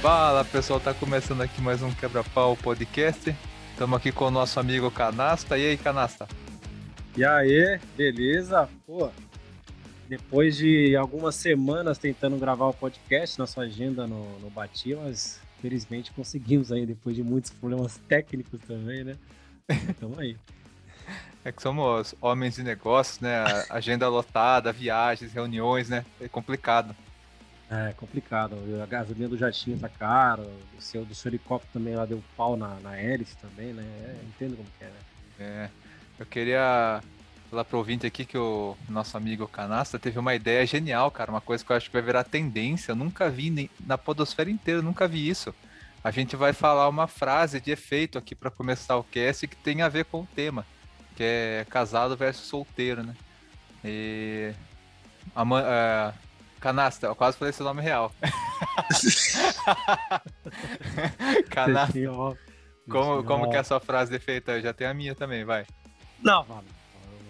Fala pessoal, tá começando aqui mais um Quebra-Pau Podcast. Estamos aqui com o nosso amigo Canasta. E aí, Canasta? E aí, beleza? Pô, depois de algumas semanas tentando gravar o podcast, nossa agenda no, no batia, mas felizmente conseguimos aí, depois de muitos problemas técnicos também, né? Tamo aí. É que somos homens de negócios, né? Agenda lotada, viagens, reuniões, né? É complicado. É complicado. A gasolina do jatinho tá cara, o seu do seu helicóptero também lá deu pau na, na hélice também, né? É, entendo como que é, né? É. Eu queria falar pro ouvinte aqui que o nosso amigo Canasta teve uma ideia genial, cara. Uma coisa que eu acho que vai virar tendência. Eu nunca vi nem, na podosfera inteira, nunca vi isso. A gente vai falar uma frase de efeito aqui para começar o cast que tem a ver com o tema que é casado versus solteiro, né? E. A, uh, canasta, eu quase falei seu nome real. canasta. Como, como que é a sua frase de efeito? Eu já tenho a minha também, vai. Não, mano.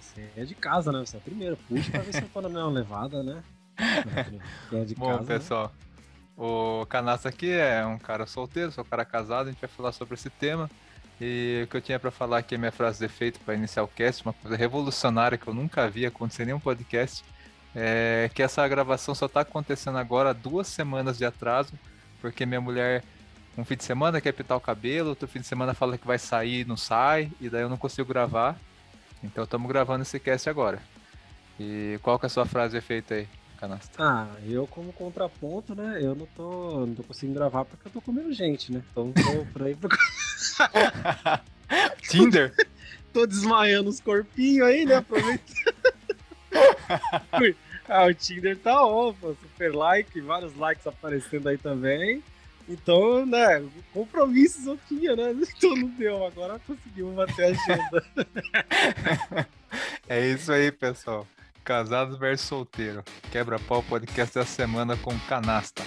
Você é de casa, né? Você é a primeira. Puxa pra ver se eu tô na minha levada, né? É de Bom, casa, né? pessoal. Né? O Canasta aqui é um cara solteiro, sou um cara casado, a gente vai falar sobre esse tema. E o que eu tinha para falar aqui, a minha frase de efeito para iniciar o cast, uma coisa revolucionária que eu nunca vi acontecer em nenhum podcast, é que essa gravação só está acontecendo agora duas semanas de atraso, porque minha mulher, um fim de semana quer pintar o cabelo, outro fim de semana fala que vai sair e não sai, e daí eu não consigo gravar. Então estamos gravando esse cast agora. E qual que é a sua frase de efeito aí? canastra? Ah, eu como contraponto, né? Eu não tô, não tô conseguindo gravar porque eu tô comendo gente, né? Então tô por aí pra... Tinder? tô desmaiando os corpinhos aí, né? Aproveita. ah, o Tinder tá on, super like, vários likes aparecendo aí também. Então, né, compromissos eu tinha, né? Então não deu, agora conseguimos bater a agenda. é isso aí, pessoal. Casados versus solteiro. Quebra-pau podcast da semana com canasta.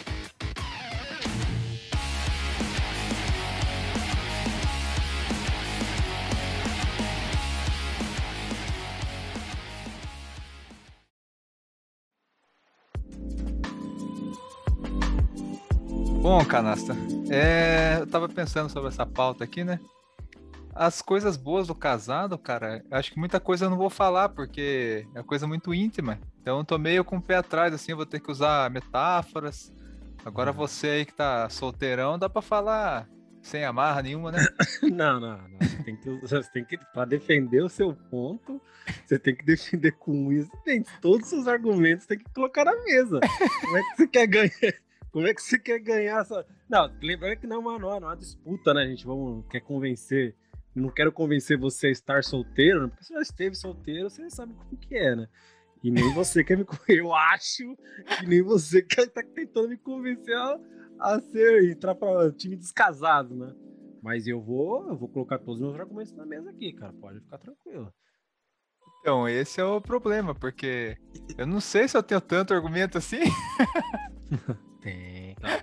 Bom, canasta, é, eu tava pensando sobre essa pauta aqui, né? as coisas boas do casado, cara, acho que muita coisa eu não vou falar, porque é coisa muito íntima. Então eu tô meio com o pé atrás, assim, vou ter que usar metáforas. Agora uhum. você aí que tá solteirão, dá pra falar sem amarra nenhuma, né? não, não, não. Você tem que, você tem que pra defender o seu ponto, você tem que defender com isso. Tem todos os seus argumentos, tem que colocar na mesa. Como é que você quer ganhar? Como é que você quer ganhar essa. Não, lembrando que não é uma, não é uma disputa, né, gente? Vamos, quer convencer não quero convencer você a estar solteiro, né? porque você já esteve solteiro, você sabe como que é, né? E nem você quer me Eu acho que nem você quer tá tentando me convencer a, a ser, entrar para time descasado, né? Mas eu vou, eu vou colocar todos os meus argumentos na mesa aqui, cara. Pode ficar tranquilo. Então, esse é o problema, porque eu não sei se eu tenho tanto argumento assim. tem, claro,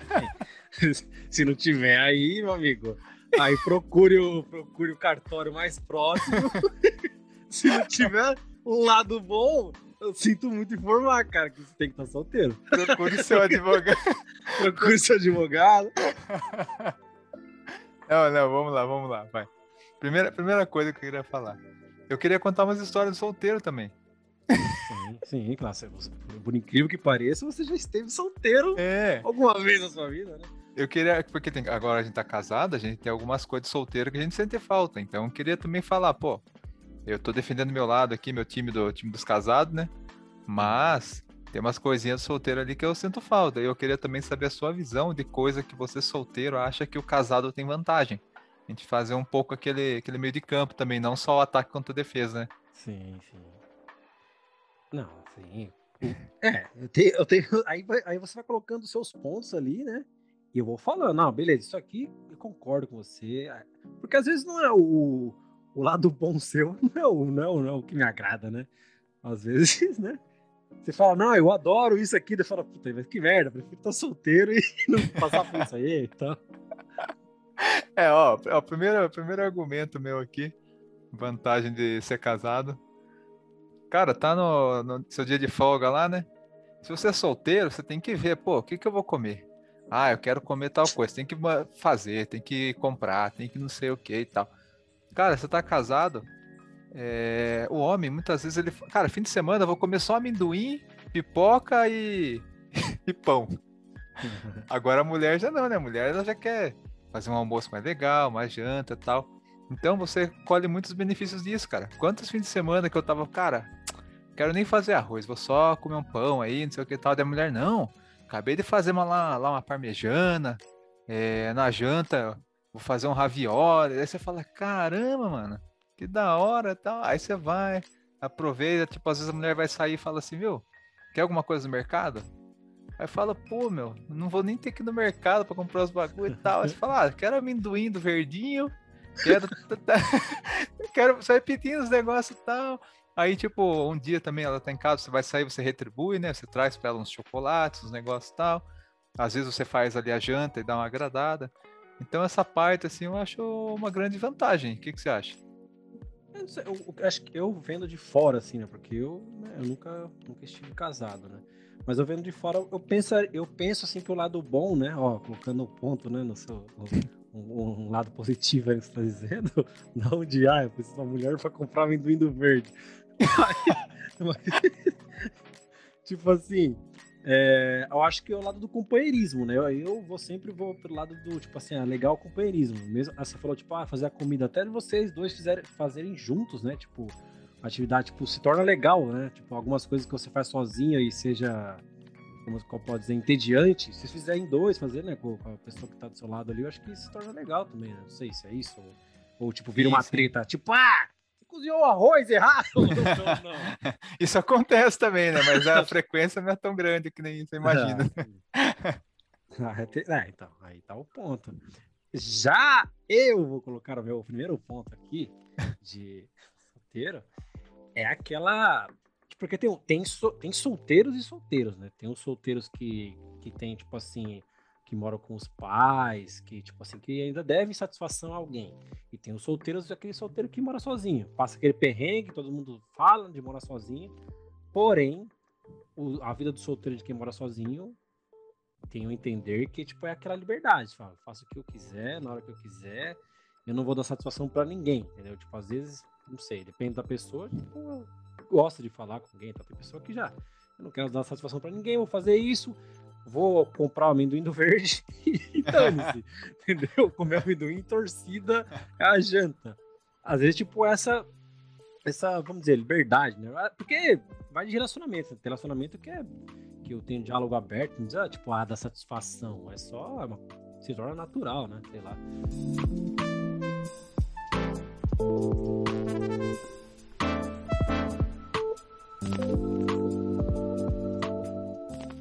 tem. se não tiver aí, meu amigo, Aí procure o, procure o cartório mais próximo. Se não tiver um lado bom, eu sinto muito informar, cara, que você tem que estar solteiro. Procure seu advogado. procure seu advogado. Não, não, vamos lá, vamos lá, vai. Primeira, primeira coisa que eu queria falar. Eu queria contar umas histórias de solteiro também. Sim, sim, claro. Por incrível que pareça, você já esteve solteiro é. alguma vez na sua vida, né? Eu queria, porque tem, agora a gente tá casado, a gente tem algumas coisas solteiras que a gente sente falta. Então eu queria também falar, pô, eu tô defendendo meu lado aqui, meu time do time dos casados, né? Mas tem umas coisinhas solteiras ali que eu sinto falta. E eu queria também saber a sua visão de coisa que você solteiro acha que o casado tem vantagem. A gente fazer um pouco aquele, aquele meio de campo também, não só o ataque contra a defesa, né? Sim, sim. Não, sim. É, eu tenho, eu tenho aí, aí você vai colocando seus pontos ali, né? E eu vou falando, não, beleza, isso aqui eu concordo com você. Porque às vezes não é o, o lado bom seu, não é o, não, é o, não é o que me agrada, né? Às vezes, né? Você fala, não, eu adoro isso aqui, daí fala, puta, mas que merda, prefiro estar solteiro e não passar por isso aí, então. É, ó, o primeiro, o primeiro argumento meu aqui, vantagem de ser casado. Cara, tá no, no seu dia de folga lá, né? Se você é solteiro, você tem que ver, pô, o que, que eu vou comer? Ah, eu quero comer tal coisa. Tem que fazer, tem que comprar, tem que não sei o que e tal. Cara, você tá casado, é, o homem, muitas vezes, ele. Cara, fim de semana eu vou comer só amendoim, pipoca e, e pão. Agora a mulher já não, né? A mulher ela já quer fazer um almoço mais legal, mais janta e tal. Então você colhe muitos benefícios disso, cara. Quantos fins de semana que eu tava, cara, quero nem fazer arroz, vou só comer um pão aí, não sei o que tal. Da mulher, não. Acabei de fazer uma, lá, lá uma parmejana. É, na janta, vou fazer um ravioli. Aí você fala, caramba, mano que da hora tal. Aí você vai, aproveita, tipo, às vezes a mulher vai sair e fala assim, viu, quer alguma coisa no mercado? Aí fala, pô, meu, não vou nem ter que ir no mercado pra comprar os bagulho e tal. Aí você fala, ah, quero amendoim do verdinho, quero. quero só repetindo os negócios e tal. Aí, tipo, um dia também ela tá em casa, você vai sair, você retribui, né? Você traz pra ela uns chocolates, uns negócios e tal. Às vezes você faz ali a janta e dá uma agradada. Então, essa parte, assim, eu acho uma grande vantagem. O que, que você acha? Eu, eu, acho que eu vendo de fora, assim, né? Porque eu, né, eu nunca, nunca estive casado, né? Mas eu vendo de fora, eu penso, eu penso assim que o lado bom, né? Ó, colocando o ponto, né, no seu. Um, um, lado positivo aí que você tá dizendo, não de ah, eu preciso de uma mulher para comprar amendoim do verde. tipo assim, é, eu acho que é o lado do companheirismo, né? Eu, eu vou sempre vou pelo lado do, tipo assim, ah, legal o companheirismo. Mesmo, ah, você falou, tipo, ah, fazer a comida até vocês dois fizerem, fazerem juntos, né? Tipo, a atividade, tipo, se torna legal, né? Tipo, algumas coisas que você faz sozinha e seja, como, como pode dizer, entediante, se vocês fizerem dois, fazer, né, com a pessoa que tá do seu lado ali, eu acho que se torna legal também, né? Não sei se é isso, ou, ou tipo, vira uma treta, tipo, ah, cozinhou o arroz errado. Não, não. Isso acontece também, né? Mas a frequência não é tão grande que nem você imagina. Ah, é, então, aí tá o ponto. Já eu vou colocar o meu primeiro ponto aqui de solteiro. É aquela. Porque tem, tem, tem solteiros e solteiros, né? Tem os solteiros que, que tem, tipo assim, que moram com os pais, que, tipo assim, que ainda devem satisfação a alguém. E tem os solteiros, aquele solteiro que mora sozinho. Passa aquele perrengue, todo mundo fala de morar sozinho. Porém, o, a vida do solteiro de quem mora sozinho tem o entender que, tipo, é aquela liberdade. Fala, faço o que eu quiser, na hora que eu quiser. Eu não vou dar satisfação para ninguém, entendeu? Tipo, às vezes, não sei, depende da pessoa. Tipo, gosta de falar com alguém, tá? Tem pessoa que já, eu não quero dar satisfação para ninguém, vou fazer isso vou comprar o amendoim do verde e dane-se, entendeu? Comer amendoim torcida é a janta. Às vezes, tipo, essa, essa, vamos dizer, liberdade, né? Ah, porque vai de relacionamento, né? relacionamento que é que eu tenho diálogo aberto, não ah, tipo, ah, da satisfação, é só, é se torna natural, né? Sei lá.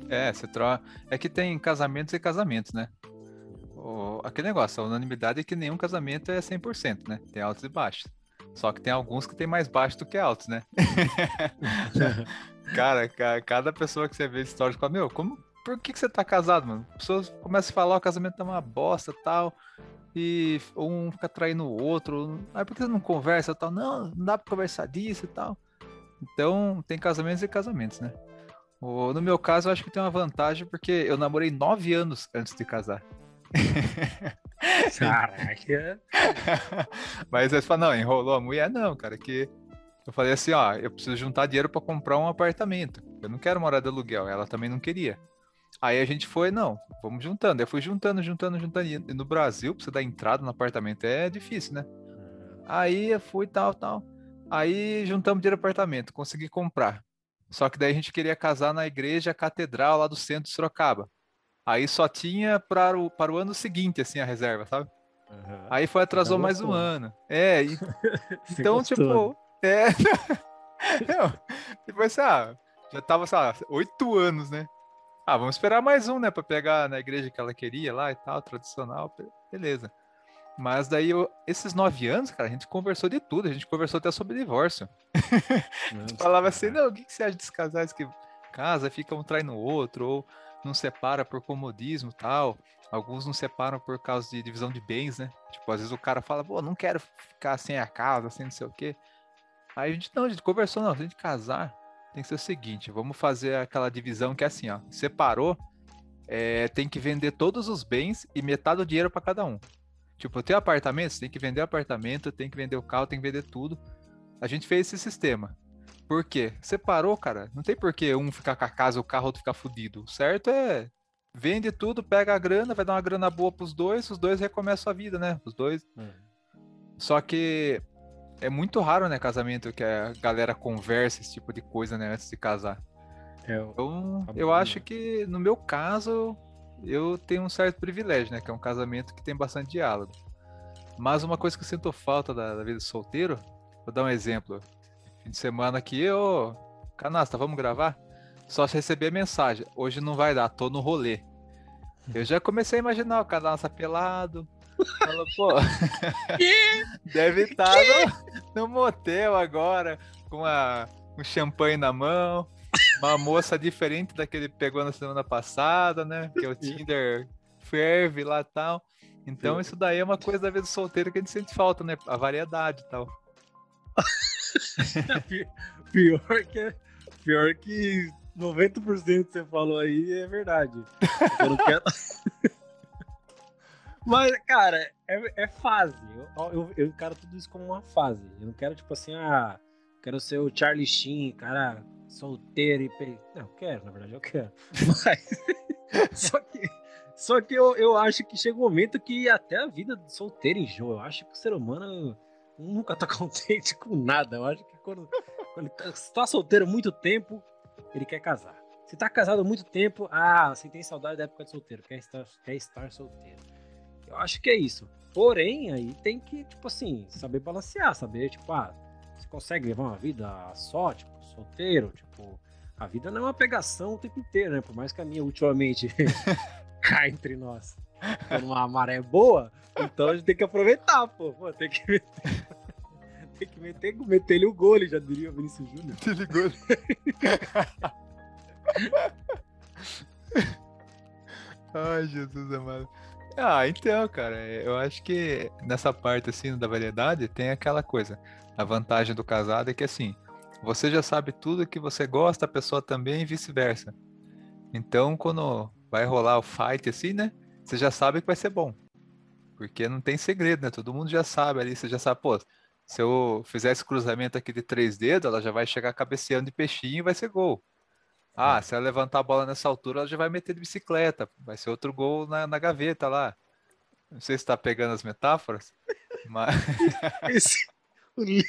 É, você troca. É que tem casamentos e casamentos, né? O... Aquele negócio, a unanimidade é que nenhum casamento é 100%, né? Tem altos e baixos. Só que tem alguns que tem mais baixos do que altos, né? cara, cada pessoa que você vê de história fala, meu, como, por que, que você tá casado, mano? As pessoas começam a falar, o casamento tá uma bosta tal, e um fica traindo o outro, ah, por que você não conversa tal? Não, não dá pra conversar disso e tal. Então, tem casamentos e casamentos, né? No meu caso, eu acho que tem uma vantagem porque eu namorei nove anos antes de casar. Caraca! Mas aí você fala, não, enrolou a mulher? Não, cara, que eu falei assim, ó, eu preciso juntar dinheiro para comprar um apartamento. Eu não quero morar de aluguel, ela também não queria. Aí a gente foi, não, vamos juntando. Eu fui juntando, juntando, juntando. E no Brasil, pra você dar entrada no apartamento é difícil, né? Aí eu fui tal, tal. Aí juntamos dinheiro no apartamento, consegui comprar. Só que daí a gente queria casar na igreja catedral lá do centro de Sorocaba. Aí só tinha para o, para o ano seguinte, assim, a reserva, sabe? Uhum. Aí foi, atrasou mais um ano. É, e... então, tipo, é. Tipo assim, ah, já tava, sei lá, oito anos, né? Ah, vamos esperar mais um, né? Pra pegar na igreja que ela queria lá e tal, tradicional, beleza. Mas daí, eu, esses nove anos, cara, a gente conversou de tudo. A gente conversou até sobre divórcio. a gente falava assim, não, o que, você acha desses casais que casa, fica um traindo o outro, ou não separa por comodismo tal. Alguns não separam por causa de divisão de bens, né? Tipo, às vezes o cara fala, pô, não quero ficar sem a casa, sem não sei o quê. Aí a gente, não, a gente conversou, não, a gente casar, tem que ser o seguinte, vamos fazer aquela divisão que é assim, ó, separou, é, tem que vender todos os bens e metade do dinheiro para cada um. Tipo, tem apartamento, você tem que vender o apartamento, tem que vender o carro, tem que vender tudo. A gente fez esse sistema. Por quê? Separou, cara. Não tem por que um ficar com a casa, o carro, outro ficar fudido. O certo é vende tudo, pega a grana, vai dar uma grana boa pros dois, os dois recomeçam a vida, né? Os dois. Hum. Só que é muito raro, né, casamento que a galera conversa esse tipo de coisa, né, antes de casar. É, então, eu acho que no meu caso, eu tenho um certo privilégio, né, que é um casamento que tem bastante diálogo. Mas uma coisa que eu sinto falta da, da vida solteiro, vou dar um exemplo. Fim de semana aqui, eu. Canasta, vamos gravar? Só se receber mensagem. Hoje não vai dar, tô no rolê. Eu já comecei a imaginar o canasta pelado, Fala, pô. Deve estar tá no, no, motel agora, com a, um champanhe na mão. Uma moça diferente da que ele pegou na semana passada, né? Que é o Tinder ferve lá e tal. Então, Sim. isso daí é uma coisa da vida solteira que a gente sente falta, né? A variedade e tal. pior que pior que 90% que você falou aí é verdade. Eu não quero. Mas, cara, é, é fase. Eu, eu, eu, encaro tudo isso como uma fase. Eu não quero, tipo assim, ah, quero ser o Charlie Sheen, cara solteiro e. Não, eu quero, na verdade, eu quero. Mas. só que. Só que eu, eu acho que chega um momento que até a vida do solteiro enjoa. Eu acho que o ser humano nunca tá contente com nada. Eu acho que quando, quando ele tá, tá solteiro muito tempo, ele quer casar. Se tá casado muito tempo, ah, você tem saudade da época de solteiro, quer estar, quer estar solteiro. Eu acho que é isso. Porém, aí tem que, tipo assim, saber balancear, saber, tipo, ah, você consegue levar uma vida só, tipo, solteiro, tipo, a vida não é uma pegação o tempo inteiro, né? Por mais que a minha ultimamente cai entre nós por uma maré boa, então a gente tem que aproveitar, pô. pô tem que meter, tem que meter, meter ele o gole, já diria o Vinícius Júnior. Ele gole. Ai, Jesus amado. Ah, então, cara, eu acho que nessa parte assim da variedade tem aquela coisa. A vantagem do casado é que assim, você já sabe tudo que você gosta, a pessoa também e vice-versa. Então, quando vai rolar o fight assim, né? Você já sabe que vai ser bom. Porque não tem segredo, né? Todo mundo já sabe ali, você já sabe, pô, se eu fizer esse cruzamento aqui de três dedos, ela já vai chegar cabeceando de peixinho e vai ser gol. Ah, é. se ela levantar a bola nessa altura, ela já vai meter de bicicleta. Vai ser outro gol na, na gaveta lá. Não sei se está pegando as metáforas, mas. O, li...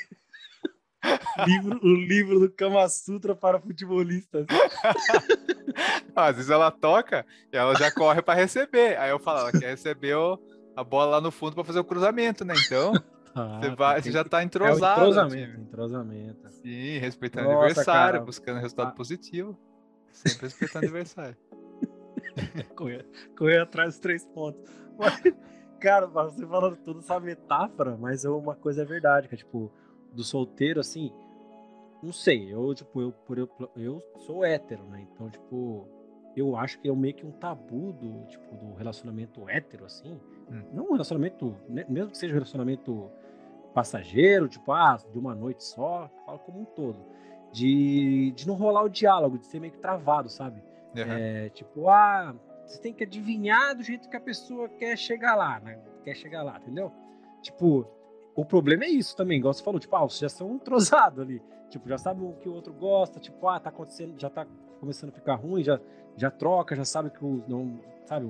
livro, o livro do Kama Sutra para futebolistas. às vezes ela toca e ela já corre para receber. Aí eu falo, ela quer receber a bola lá no fundo para fazer o cruzamento, né? Então. Ah, você, vai, você já tá entrosado. É entrosamento, entrosamento. Sim, respeitando o aniversário, cara. buscando resultado ah. positivo. Sempre respeitando o aniversário. correr, correr atrás dos três pontos. Mas, cara, você falando toda essa metáfora, mas uma coisa é verdade, que é tipo, do solteiro, assim, não sei, eu, tipo, eu, por, eu, eu sou hétero, né? Então, tipo, eu acho que é meio que um tabu do, tipo, do relacionamento hétero, assim. Hum. Não um relacionamento, né, mesmo que seja um relacionamento passageiro, tipo, ah, de uma noite só, falo como um todo de, de não rolar o diálogo, de ser meio que travado, sabe? Uhum. É, tipo, ah, você tem que adivinhar do jeito que a pessoa quer chegar lá, né? Quer chegar lá, entendeu? Tipo, o problema é isso também, igual você falou, tipo, ah, vocês já são entrosados ali. Tipo, já sabe o que o outro gosta, tipo, ah, tá acontecendo, já tá começando a ficar ruim, já, já troca, já sabe que o. Não, sabe,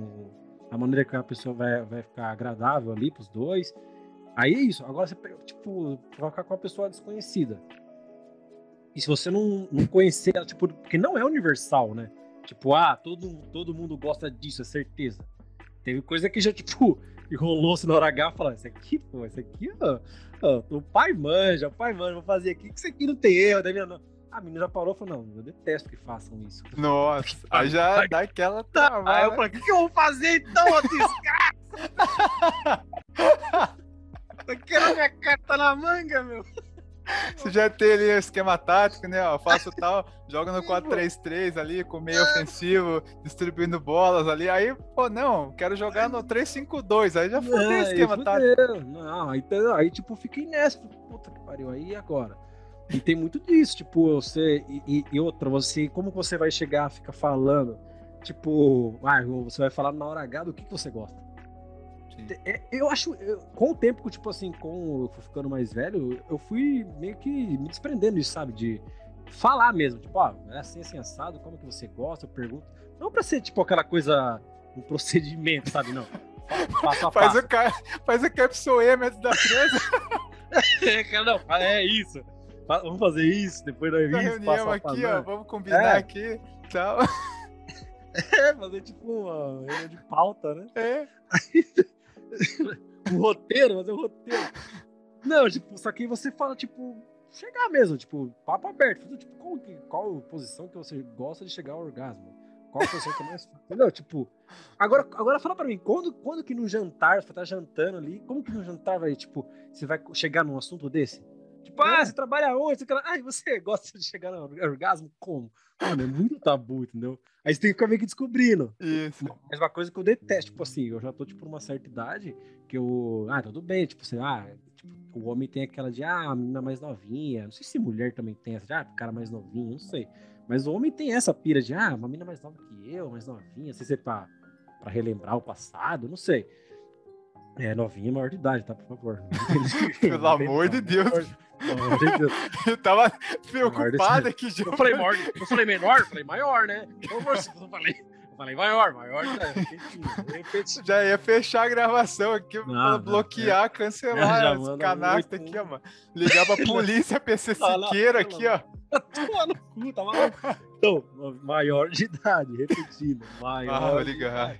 a maneira que a pessoa vai, vai ficar agradável ali pros dois. Aí é isso. Agora você, tipo, vai ficar com uma pessoa desconhecida. E se você não, não conhecer ela, tipo, porque não é universal, né? Tipo, ah, todo, todo mundo gosta disso, é certeza. Teve coisa que já, tipo, rolou-se na hora H falando, isso aqui, pô, isso aqui, ó, ó, o pai manja, o pai manja, vou fazer aqui, que isso aqui não tem erro, né? Não. A menina já parou e falou, não, eu detesto que façam isso. Nossa, aí já dá aquela trava. Aí eu falei, o que, que eu vou fazer então, ô desgraça? quero minha carta na manga, meu. Você já tem ali o esquema tático, né? Ó, faço tal, joga no 4-3-3 ali, com meio ofensivo, distribuindo bolas ali. Aí, pô, não, quero jogar no 3-5-2. Aí já fudeu o esquema tático. Não, aí, aí, tipo, fiquei nessa. Puta que pariu, aí agora? E tem muito disso, tipo, você. E, e outra, você, como você vai chegar, fica falando Tipo, ah, você vai falar na hora H do que, que você gosta. É, eu acho, eu, com o tempo, tipo assim, com eu fui ficando mais velho, eu fui meio que me desprendendo disso, sabe? De falar mesmo, tipo, ó, é assim, assim, assado, como que você gosta, eu pergunto. Não pra ser, tipo, aquela coisa, um procedimento, sabe? Não. Passo a faz, o ca... faz o capsule antes da transa. é, não, é isso. Vamos fazer isso, depois nós vimos. reunião aqui, ó, vamos combinar é. aqui tal. É, fazer tipo uma reunião de pauta, né? É. um roteiro, fazer um roteiro. Não, tipo, só que você fala, tipo, chegar mesmo, tipo, papo aberto. Tipo, qual, qual posição que você gosta de chegar ao orgasmo? Qual posição que é mais. Entendeu? Tipo, agora, agora fala pra mim, quando, quando que no jantar, você tá jantando ali, como que no jantar vai, tipo, você vai chegar num assunto desse? Tipo, ah, você trabalha onde? Ah, você gosta de chegar no orgasmo? Como? Mano, é muito tabu, entendeu? Aí você tem que ficar meio que descobrindo. Isso. Mas uma coisa que eu detesto, tipo assim, eu já tô, tipo, numa certa idade que eu. Ah, tudo bem, tipo assim, ah, tipo, o homem tem aquela de, ah, a menina mais novinha. Não sei se mulher também tem essa de, ah, cara mais novinho, não sei. Mas o homem tem essa pira de, ah, uma menina mais nova que eu, mais novinha, não sei se é pra, pra relembrar o passado, não sei. É, novinha, maior de idade, tá? Por favor. Pelo amor de Deus. Eu tava preocupado aqui, já. Eu falei maior, eu falei menor, eu falei maior, né? Eu falei, eu falei maior, maior, né? Já ia fechar a gravação aqui não, bloquear, é. cancelar os canais aqui, ó, mano. Ligar pra polícia, PC Siqueira aqui, ó. Toma no cu, tá maluco? Então, maior de idade, repetindo. Maior. Ah, vou ligar.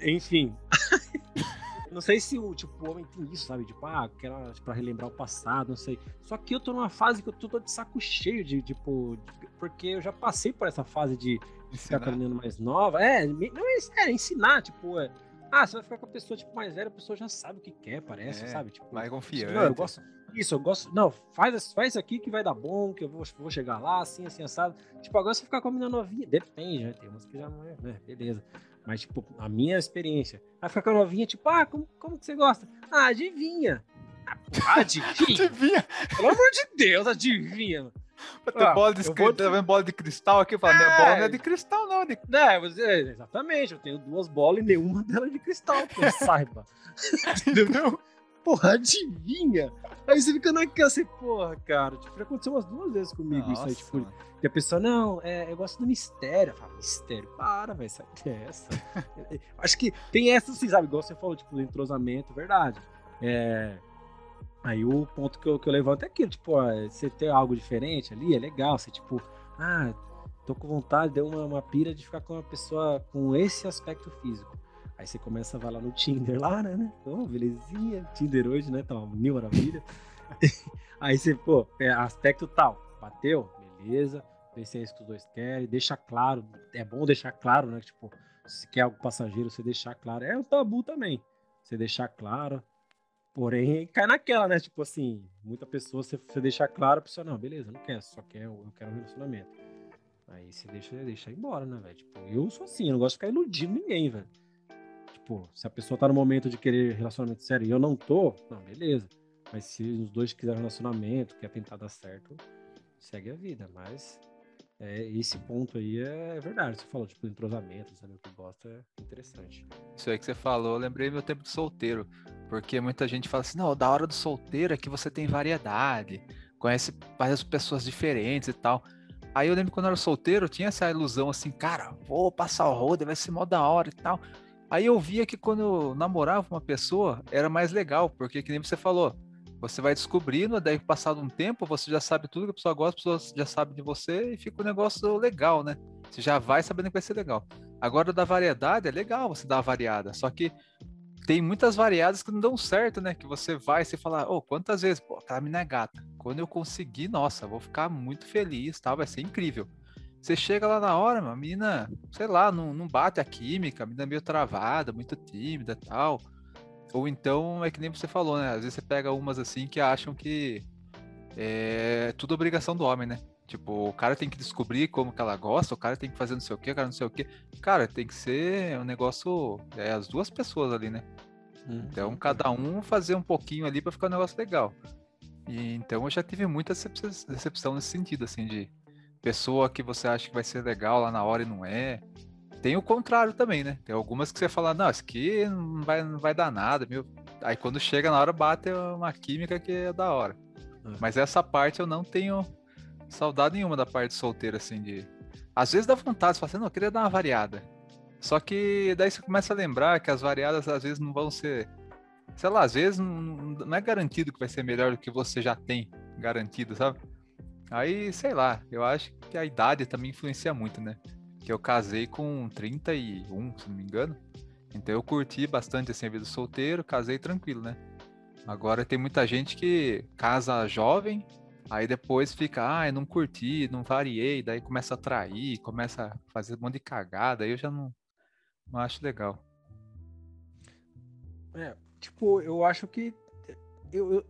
Enfim. Não sei se o, tipo, o homem tem isso, sabe? Tipo, ah, quero tipo, pra relembrar o passado, não sei. Só que eu tô numa fase que eu tô, tô de saco cheio de, tipo. De, porque eu já passei por essa fase de, de ficar com a menina mais nova. É, não é, é ensinar, tipo, é, ah, você vai ficar com a pessoa, tipo, mais velha, a pessoa já sabe o que quer, parece, é, sabe? Tipo, mais confiante. Não, eu gosto. Isso, eu gosto. Não, faz, faz aqui que vai dar bom, que eu vou, vou chegar lá, assim, assim, assado. Tipo, agora você ficar com a menina novinha, depende, né? Tem umas que já não é, né? Beleza. Mas, tipo, a minha experiência. Vai ficar com a novinha, tipo, ah, como, como que você gosta? Ah, adivinha. Ah, adivinha? adivinha? Pelo amor de Deus, adivinha. Ter ah, bola, de, vou... tá bola de cristal aqui, fala, é... minha bola não é de cristal, não. É de... É, você, exatamente, eu tenho duas bolas e nenhuma delas é de cristal, que eu saiba. Entendeu? Porra, adivinha? Aí você fica naquela assim, porra, cara. Tipo, aconteceu umas duas vezes comigo Nossa. isso aí, tipo. Que a pessoa, não, é, eu gosto do mistério. Eu falo, mistério, para, vai sai dessa. Acho que tem essa, assim, sabe? Igual você falou, tipo, do entrosamento, verdade. É. Aí o ponto que eu, que eu levanto é aquilo, tipo, ó, você ter algo diferente ali, é legal. Você, tipo, ah, tô com vontade, deu uma, uma pira de ficar com uma pessoa com esse aspecto físico. Aí você começa a vai lá no Tinder lá, né? Oh, belezinha. Tinder hoje, né? Tá uma mil maravilha. Aí você, pô, é aspecto tal. Bateu? Beleza. Vê se é isso que os dois querem. Deixa claro. É bom deixar claro, né? Tipo, se quer algo passageiro, você deixar claro. É um tabu também. Você deixar claro. Porém, cai naquela, né? Tipo assim, muita pessoa, você, você deixar claro, a pessoa, não, beleza, não quer, só quer, eu quero um relacionamento. Aí você deixa, deixa embora, né, velho? Tipo, eu sou assim, eu não gosto de ficar iludindo ninguém, velho. Tipo, se a pessoa tá no momento de querer relacionamento sério e eu não tô, não, beleza. Mas se os dois quiserem relacionamento, quer tentar dar certo, segue a vida. Mas é, esse ponto aí é verdade. Você falou, tipo, entrosamento, saber o que gosta, é interessante. Isso aí que você falou, eu lembrei meu tempo de solteiro. Porque muita gente fala assim, não, da hora do solteiro é que você tem variedade, conhece várias pessoas diferentes e tal. Aí eu lembro quando eu era solteiro, eu tinha essa ilusão assim, cara, vou passar o roda, vai ser mó da hora e tal. Aí eu via que quando eu namorava uma pessoa, era mais legal, porque que nem você falou, você vai descobrindo, daí passado um tempo, você já sabe tudo que a pessoa gosta, a pessoa já sabe de você e fica um negócio legal, né? Você já vai sabendo que vai ser legal. Agora da variedade é legal você dar uma variada, só que tem muitas variadas que não dão certo, né? Que você vai e fala, oh, quantas vezes, pô, aquela mina é gata. Quando eu conseguir, nossa, vou ficar muito feliz, tá? Vai ser incrível. Você chega lá na hora, a menina, sei lá, não, não bate a química, a menina é meio travada, muito tímida tal. Ou então é que nem você falou, né? Às vezes você pega umas assim que acham que é tudo obrigação do homem, né? Tipo, o cara tem que descobrir como que ela gosta, o cara tem que fazer não sei o que, o cara não sei o que. Cara, tem que ser um negócio. É as duas pessoas ali, né? Uhum. Então, cada um fazer um pouquinho ali para ficar um negócio legal. E, então, eu já tive muita decepção nesse sentido, assim, de pessoa que você acha que vai ser legal lá na hora e não é. tem o contrário também, né? Tem algumas que você fala, não, isso aqui não vai, não vai dar nada, meu. Aí quando chega na hora, bate uma química que é da hora. É. Mas essa parte eu não tenho saudade nenhuma da parte solteira, assim, de. Às vezes dá vontade, você fala assim, não, eu queria dar uma variada. Só que daí você começa a lembrar que as variadas às vezes não vão ser. Sei lá, às vezes não, não é garantido que vai ser melhor do que você já tem garantido, sabe? Aí, sei lá, eu acho que a idade também influencia muito, né? Que eu casei com 31, se não me engano. Então eu curti bastante assim, a vida solteiro, casei tranquilo, né? Agora tem muita gente que casa jovem, aí depois fica, ah, eu não curti, não variei, daí começa a trair, começa a fazer um monte de cagada, aí eu já não, não acho legal. É, tipo, eu acho que eu, eu,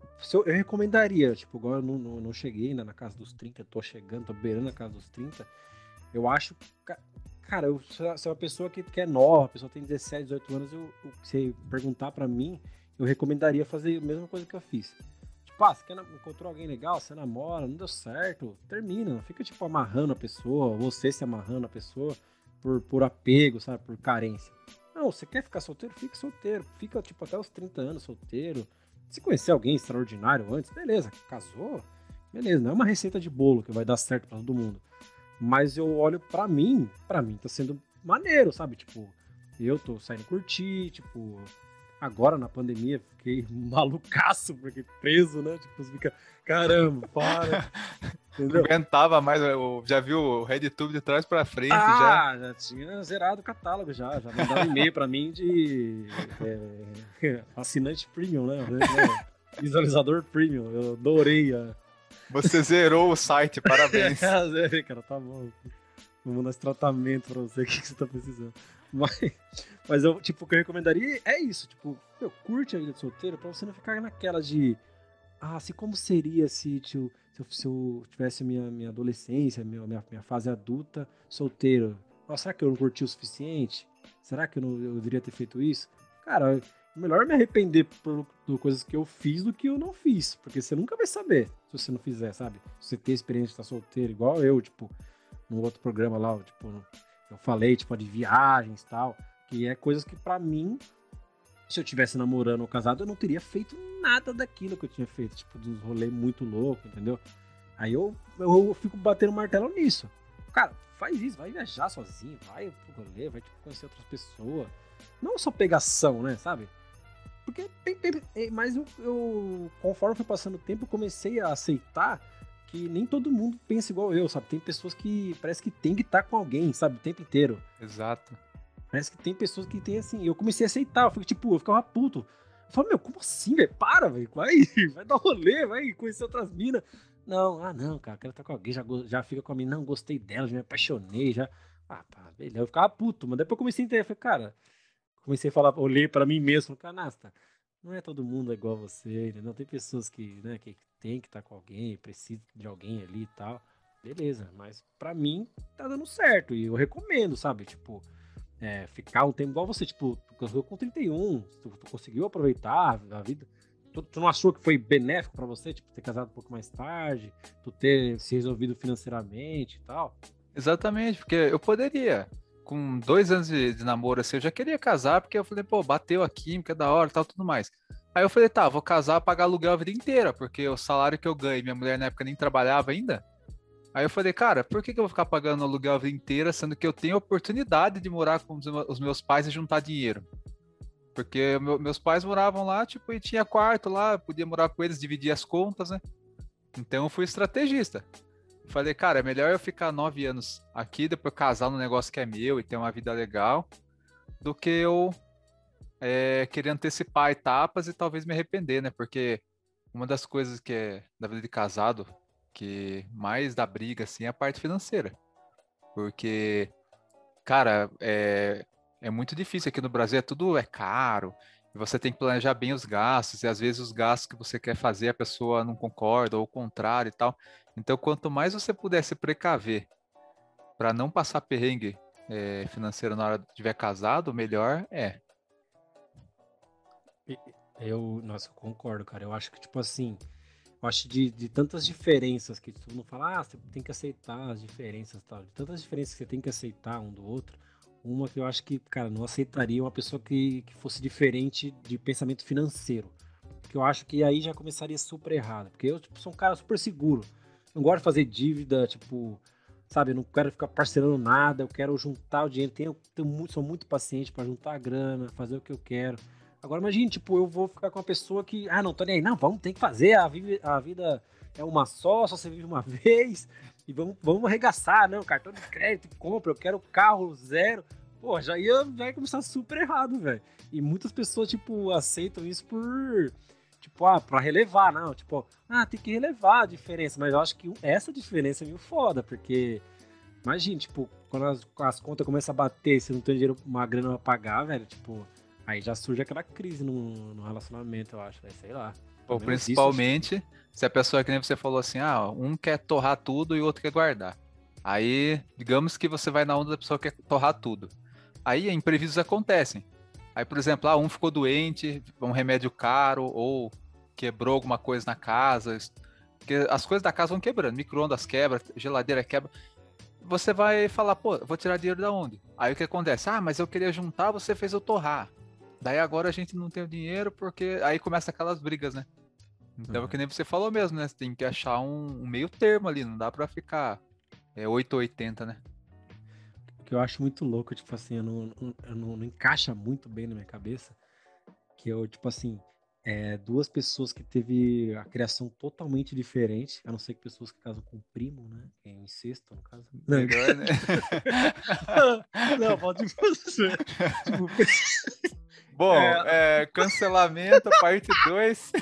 eu, recomendaria, tipo, agora eu não, não, não, cheguei ainda na casa dos 30, tô chegando, tô beirando a casa dos 30. Eu acho, cara, eu, se é uma pessoa que, que é nova, a pessoa tem 17, 18 anos, eu, eu, se perguntar para mim, eu recomendaria fazer a mesma coisa que eu fiz. Tipo, ah, você quer, encontrou alguém legal, você namora, não deu certo, termina, não fica, tipo, amarrando a pessoa, você se amarrando a pessoa por, por apego, sabe, por carência. Não, você quer ficar solteiro? Fica solteiro. Fica, tipo, até os 30 anos solteiro. Se conhecer alguém extraordinário antes, beleza, casou, beleza, não é uma receita de bolo que vai dar certo para todo mundo. Mas eu olho para mim, para mim tá sendo maneiro, sabe? Tipo, eu tô saindo curtir, tipo, agora na pandemia fiquei malucaço, porque preso, né? Tipo, fica, caramba, para. Entendeu? Não aguentava mais, eu já viu o RedTube de trás para frente ah, já. já tinha zerado o catálogo já, já mandava e-mail para mim de é, assinante premium, né? Visualizador premium, eu adorei a... Você zerou o site, parabéns. Zerei, cara, tá bom. Vou mandar esse tratamento pra você, o que, que você tá precisando. Mas, mas eu, tipo, o que eu recomendaria é isso, tipo, curte a vida de solteiro pra você não ficar naquela de ah, assim como seria se, tio, se, eu, se eu tivesse minha, minha adolescência, minha, minha, minha fase adulta, solteiro. Nossa, será que eu não curti o suficiente? Será que eu, não, eu deveria ter feito isso? Cara, é melhor me arrepender por, por, coisas que eu fiz do que eu não fiz. Porque você nunca vai saber se você não fizer, sabe? Se você ter experiência de estar solteiro, igual eu, tipo, no outro programa lá, tipo, eu falei, tipo, de viagens e tal. Que é coisas que para mim se eu tivesse namorando ou casado, eu não teria feito nada daquilo que eu tinha feito, tipo, dos rolês muito louco, entendeu? Aí eu, eu fico batendo martelo nisso. Cara, faz isso, vai viajar sozinho, vai pro rolê, vai tipo, conhecer outras pessoas. Não só pegação, né, sabe? Porque é, mas eu, eu, conforme foi passando o tempo, eu comecei a aceitar que nem todo mundo pensa igual eu, sabe? Tem pessoas que parece que tem que estar com alguém, sabe, o tempo inteiro. Exato. Parece que tem pessoas que tem assim. Eu comecei a aceitar, eu fiquei tipo, eu ficava puto. Eu falei, meu, como assim, velho? Para, velho. Vai, vai dar rolê, vai conhecer outras minas. Não, ah, não, cara, quero estar com alguém, já, já fica com a mina, não, gostei dela, já me apaixonei, já. Ah, tá, beleza. Eu ficava puto, mas depois eu comecei a entender, falei, cara, comecei a falar, olhei pra mim mesmo, falei, canasta, não é todo mundo igual você, não tem pessoas que, né, que tem que estar com alguém, precisa de alguém ali e tal. Beleza, mas pra mim tá dando certo e eu recomendo, sabe? Tipo, é, ficar um tempo igual você, tipo, tu com 31, tu, tu conseguiu aproveitar a vida. Tu, tu, não achou que foi benéfico para você, tipo, ter casado um pouco mais tarde, tu ter se resolvido financeiramente e tal? Exatamente, porque eu poderia. Com dois anos de, de namoro, assim, eu já queria casar, porque eu falei, pô, bateu a química, é da hora tal, tudo mais. Aí eu falei, tá, vou casar, pagar aluguel a vida inteira, porque o salário que eu ganho, minha mulher na época nem trabalhava ainda, Aí eu falei, cara, por que, que eu vou ficar pagando aluguel a vida inteira, sendo que eu tenho oportunidade de morar com os meus pais e juntar dinheiro? Porque meu, meus pais moravam lá, tipo, e tinha quarto lá, podia morar com eles, dividir as contas, né? Então eu fui estrategista. Falei, cara, é melhor eu ficar nove anos aqui, depois casar no negócio que é meu e ter uma vida legal, do que eu é, querer antecipar etapas e talvez me arrepender, né? Porque uma das coisas que é da vida de casado que mais dá briga, assim, é a parte financeira. Porque, cara, é, é muito difícil. Aqui no Brasil é tudo é caro. E você tem que planejar bem os gastos. E às vezes os gastos que você quer fazer a pessoa não concorda, ou o contrário e tal. Então, quanto mais você puder se precaver para não passar perrengue é, financeiro na hora de estiver casado, melhor é. Eu, nossa, eu concordo, cara. Eu acho que, tipo assim, eu acho de, de tantas diferenças que todo mundo fala, ah, você tem que aceitar as diferenças tal. De tantas diferenças que você tem que aceitar um do outro, uma que eu acho que, cara, não aceitaria uma pessoa que, que fosse diferente de pensamento financeiro. Que eu acho que aí já começaria super errado. Porque eu tipo, sou um cara super seguro. Não gosto de fazer dívida, tipo, sabe? Eu não quero ficar parcelando nada. Eu quero juntar o dinheiro. Tenho, tenho muito, sou muito paciente para juntar a grana, fazer o que eu quero. Agora imagine, tipo, eu vou ficar com uma pessoa que, ah, não tô nem aí. Não, vamos, tem que fazer. A, a vida é uma só, só você vive uma vez e vamos, vamos arregaçar, não, cartão de crédito, compra, eu quero carro zero. Pô, já ia, já ia começar super errado, velho. E muitas pessoas, tipo, aceitam isso por, tipo, ah, pra relevar, não, tipo, ah, tem que relevar a diferença, mas eu acho que essa diferença é meio foda, porque, imagina, tipo, quando as, as contas começam a bater, você não tem dinheiro, uma grana pra pagar, velho, tipo, aí já surge aquela crise no, no relacionamento, eu acho, véio, sei lá. Ou principalmente, isso, se a pessoa, que nem você falou assim, ah, um quer torrar tudo e o outro quer guardar. Aí, digamos que você vai na onda da pessoa que quer torrar tudo. Aí imprevistos acontecem. Aí, por exemplo, ah, um ficou doente, um remédio caro, ou quebrou alguma coisa na casa. Porque as coisas da casa vão quebrando. Micro-ondas quebra, geladeira quebra. Você vai falar, pô, vou tirar dinheiro da onde? Aí o que acontece? Ah, mas eu queria juntar, você fez eu torrar. Daí agora a gente não tem o dinheiro porque. Aí começa aquelas brigas, né? Então, uhum. que nem você falou mesmo, né? Você tem que achar um, um meio termo ali, não dá pra ficar é, 880, né? O que eu acho muito louco, tipo assim, eu não, eu não, não encaixa muito bem na minha cabeça, que eu, tipo assim, é, duas pessoas que teve a criação totalmente diferente, a não ser que pessoas que casam com primo, né? Que é incesto, no caso. Não, Melhor, né? não, pode você. Tipo... Bom, é... É, cancelamento, parte 2.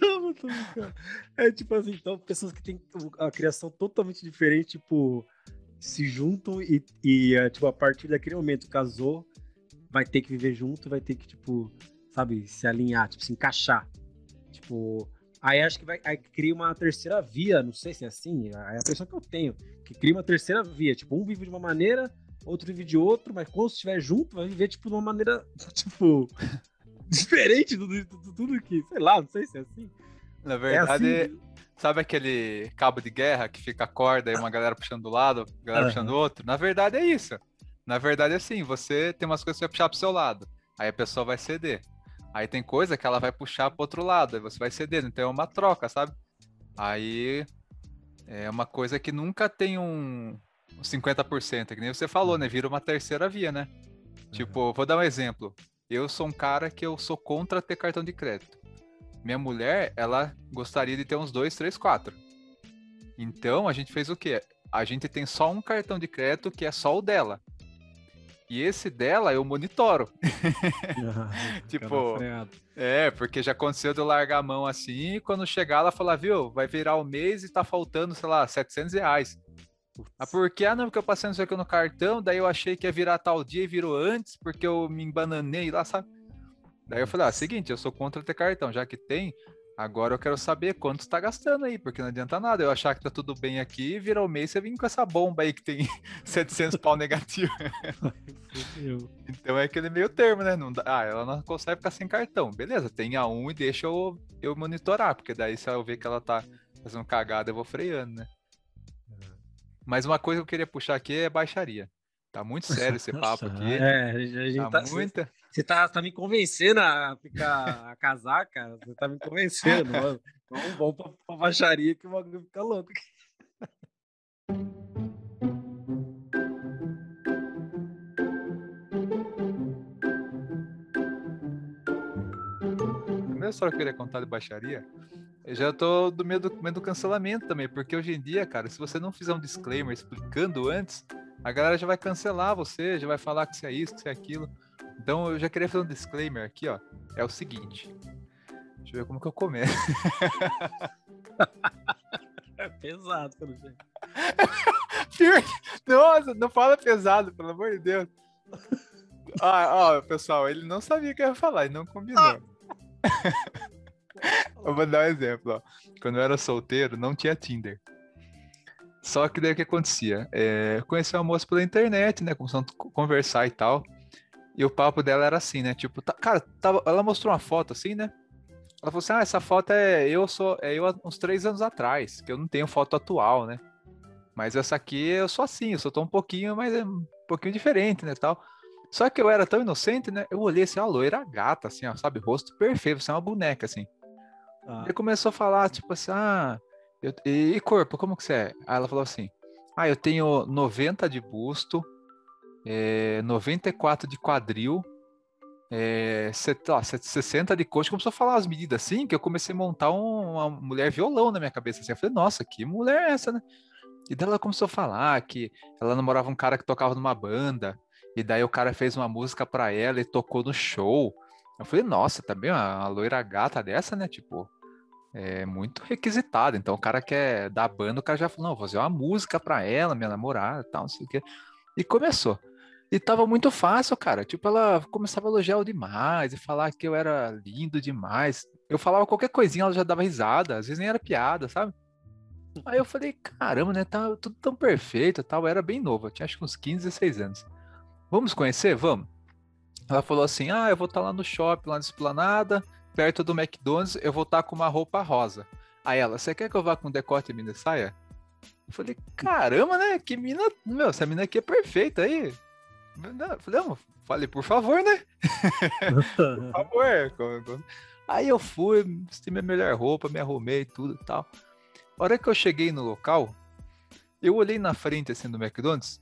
Não, tô É tipo assim, então, pessoas que têm a criação totalmente diferente, tipo, se juntam e, e é, tipo, a partir daquele momento casou, vai ter que viver junto, vai ter que, tipo, sabe, se alinhar, tipo, se encaixar. Tipo, aí acho que vai aí cria uma terceira via, não sei se é assim, é a impressão que eu tenho, que cria uma terceira via, tipo, um vive de uma maneira, outro vive de outro, mas quando estiver junto, vai viver, tipo, de uma maneira, tipo, diferente do, do, do, tudo que, sei lá, não sei se é assim. Na verdade, é assim... sabe aquele cabo de guerra que fica a corda e uma galera puxando do lado, galera uhum. puxando do outro? Na verdade é isso. Na verdade é assim, você tem umas coisas que vai puxar pro seu lado, aí a pessoa vai ceder. Aí tem coisa que ela vai puxar pro outro lado, aí você vai ceder, então é uma troca, sabe? Aí é uma coisa que nunca tem um 50%, que nem você falou, né? Vira uma terceira via, né? Tipo, vou dar um exemplo. Eu sou um cara que eu sou contra ter cartão de crédito. Minha mulher, ela gostaria de ter uns dois, três, quatro. Então a gente fez o quê? A gente tem só um cartão de crédito que é só o dela. E esse dela eu monitoro. Ah, tipo, é, porque já aconteceu de eu largar a mão assim e quando chegar ela falar, viu, vai virar o mês e tá faltando, sei lá, 700 reais. Ah, por que? Ah, não, porque eu passei não sei o que no cartão, daí eu achei que ia virar tal dia e virou antes, porque eu me embananei lá, sabe? Daí eu falei, ah, seguinte, eu sou contra ter cartão, já que tem, agora eu quero saber quanto está gastando aí, porque não adianta nada eu achar que tá tudo bem aqui e virar o mês você vem com essa bomba aí que tem 700 pau negativo. então é aquele meio termo, né? Não dá, ah, ela não consegue ficar sem cartão. Beleza, tenha um e deixa eu, eu monitorar, porque daí se eu ver que ela tá fazendo cagada, eu vou freando, né? Mas uma coisa que eu queria puxar aqui é baixaria. Tá muito sério esse papo aqui. É, a gente tá, tá muita... Você tá, tá me convencendo a ficar a casar, cara. Você tá me convencendo. mano. Vamos, vamos pra, pra baixaria que o bagulho fica louco. A primeira história que eu queria contar de baixaria eu já tô do medo, medo do cancelamento também, porque hoje em dia, cara, se você não fizer um disclaimer explicando antes, a galera já vai cancelar você, já vai falar que você é isso, que você é aquilo. Então eu já queria fazer um disclaimer aqui, ó. É o seguinte. Deixa eu ver como que eu começo. é pesado, pelo jeito. Nossa, não fala pesado, pelo amor de Deus. Ah, ó, pessoal, ele não sabia o que eu ia falar, ele não combinou. Eu vou dar um exemplo, ó. Quando eu era solteiro, não tinha Tinder. Só que daí o que acontecia? É, eu conheci uma moça pela internet, né? Começando a conversar e tal. E o papo dela era assim, né? Tipo, tá, cara, tava, ela mostrou uma foto assim, né? Ela falou assim: ah, essa foto é eu sou é eu uns três anos atrás, que eu não tenho foto atual, né? Mas essa aqui eu sou assim, eu sou tão um pouquinho, mas é um pouquinho diferente, né, tal. Só que eu era tão inocente, né? Eu olhei assim, a loira gata, assim, ó, sabe? Rosto perfeito, você é uma boneca, assim. Ah. Ele começou a falar, tipo assim, ah, eu, e, e, corpo, como que você é? Aí ela falou assim, ah, eu tenho 90 de busto, é, 94 de quadril, é, 60 de coxa. Começou a falar as medidas assim, que eu comecei a montar um, uma mulher violão na minha cabeça. Assim. Eu falei, nossa, que mulher é essa, né? E daí ela começou a falar que ela namorava um cara que tocava numa banda, e daí o cara fez uma música para ela e tocou no show. Eu falei, nossa, também uma, uma loira gata dessa, né? Tipo, é muito requisitada. Então o cara quer dar banda, o cara já falou, não, vou fazer uma música para ela, minha namorada, tal, não sei o quê. E começou. E tava muito fácil, cara. Tipo, ela começava a elogiar eu demais e falar que eu era lindo demais. Eu falava qualquer coisinha, ela já dava risada, às vezes nem era piada, sabe? Aí eu falei, caramba, né? Tá tudo tão perfeito tal. Eu era bem novo, eu tinha acho que uns 15, 16 anos. Vamos conhecer? Vamos. Ela falou assim: Ah, eu vou estar tá lá no shopping, lá na esplanada, perto do McDonald's, eu vou estar tá com uma roupa rosa. Aí ela, você quer que eu vá com decote e mini saia? Eu falei, caramba, né? Que mina. Meu, essa mina aqui é perfeita aí. Não, falei, não, falei, por favor, né? por favor. Aí eu fui, vesti minha melhor roupa, me arrumei, tudo e tal. A hora que eu cheguei no local, eu olhei na frente assim do McDonald's,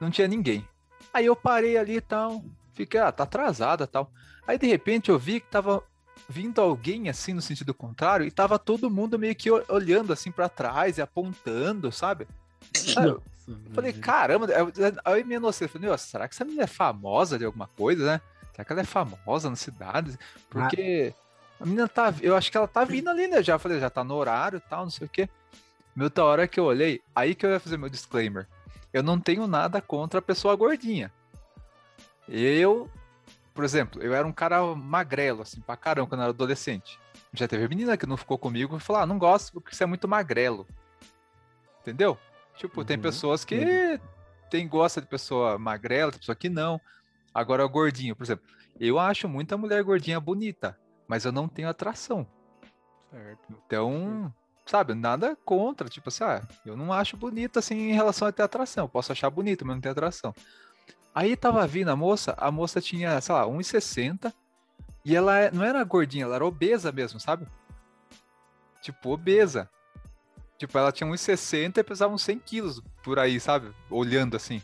não tinha ninguém. Aí eu parei ali e tal, fiquei, ah, tá atrasada tal. Aí de repente eu vi que tava vindo alguém assim no sentido contrário e tava todo mundo meio que olhando assim para trás e apontando, sabe? eu falei, caramba, aí minha noção, falei, será que essa menina é famosa de alguma coisa, né? Será que ela é famosa na cidade? Porque ah. a menina tá, eu acho que ela tá vindo ali, né? Já falei, já tá no horário e tal, não sei o quê. Meu, outra hora que eu olhei, aí que eu ia fazer meu disclaimer. Eu não tenho nada contra a pessoa gordinha. Eu por exemplo, eu era um cara magrelo, assim, pra caramba, quando eu era adolescente. Já teve menina que não ficou comigo e falou: ah, não gosto porque você é muito magrelo. Entendeu? Tipo, uhum. tem pessoas que uhum. tem, gosta de pessoa magrela, tem pessoa que não. Agora, o gordinho, por exemplo, eu acho muita mulher gordinha bonita, mas eu não tenho atração. Certo. Então, sabe, nada contra, tipo assim, ah, eu não acho bonita assim em relação a ter atração. Eu posso achar bonito, mas não ter atração. Aí tava vindo a moça, a moça tinha, sei lá, 1,60 e ela é, não era gordinha, ela era obesa mesmo, sabe? Tipo, obesa. Tipo, ela tinha 1,60 e pesava uns 100 quilos por aí, sabe? Olhando assim.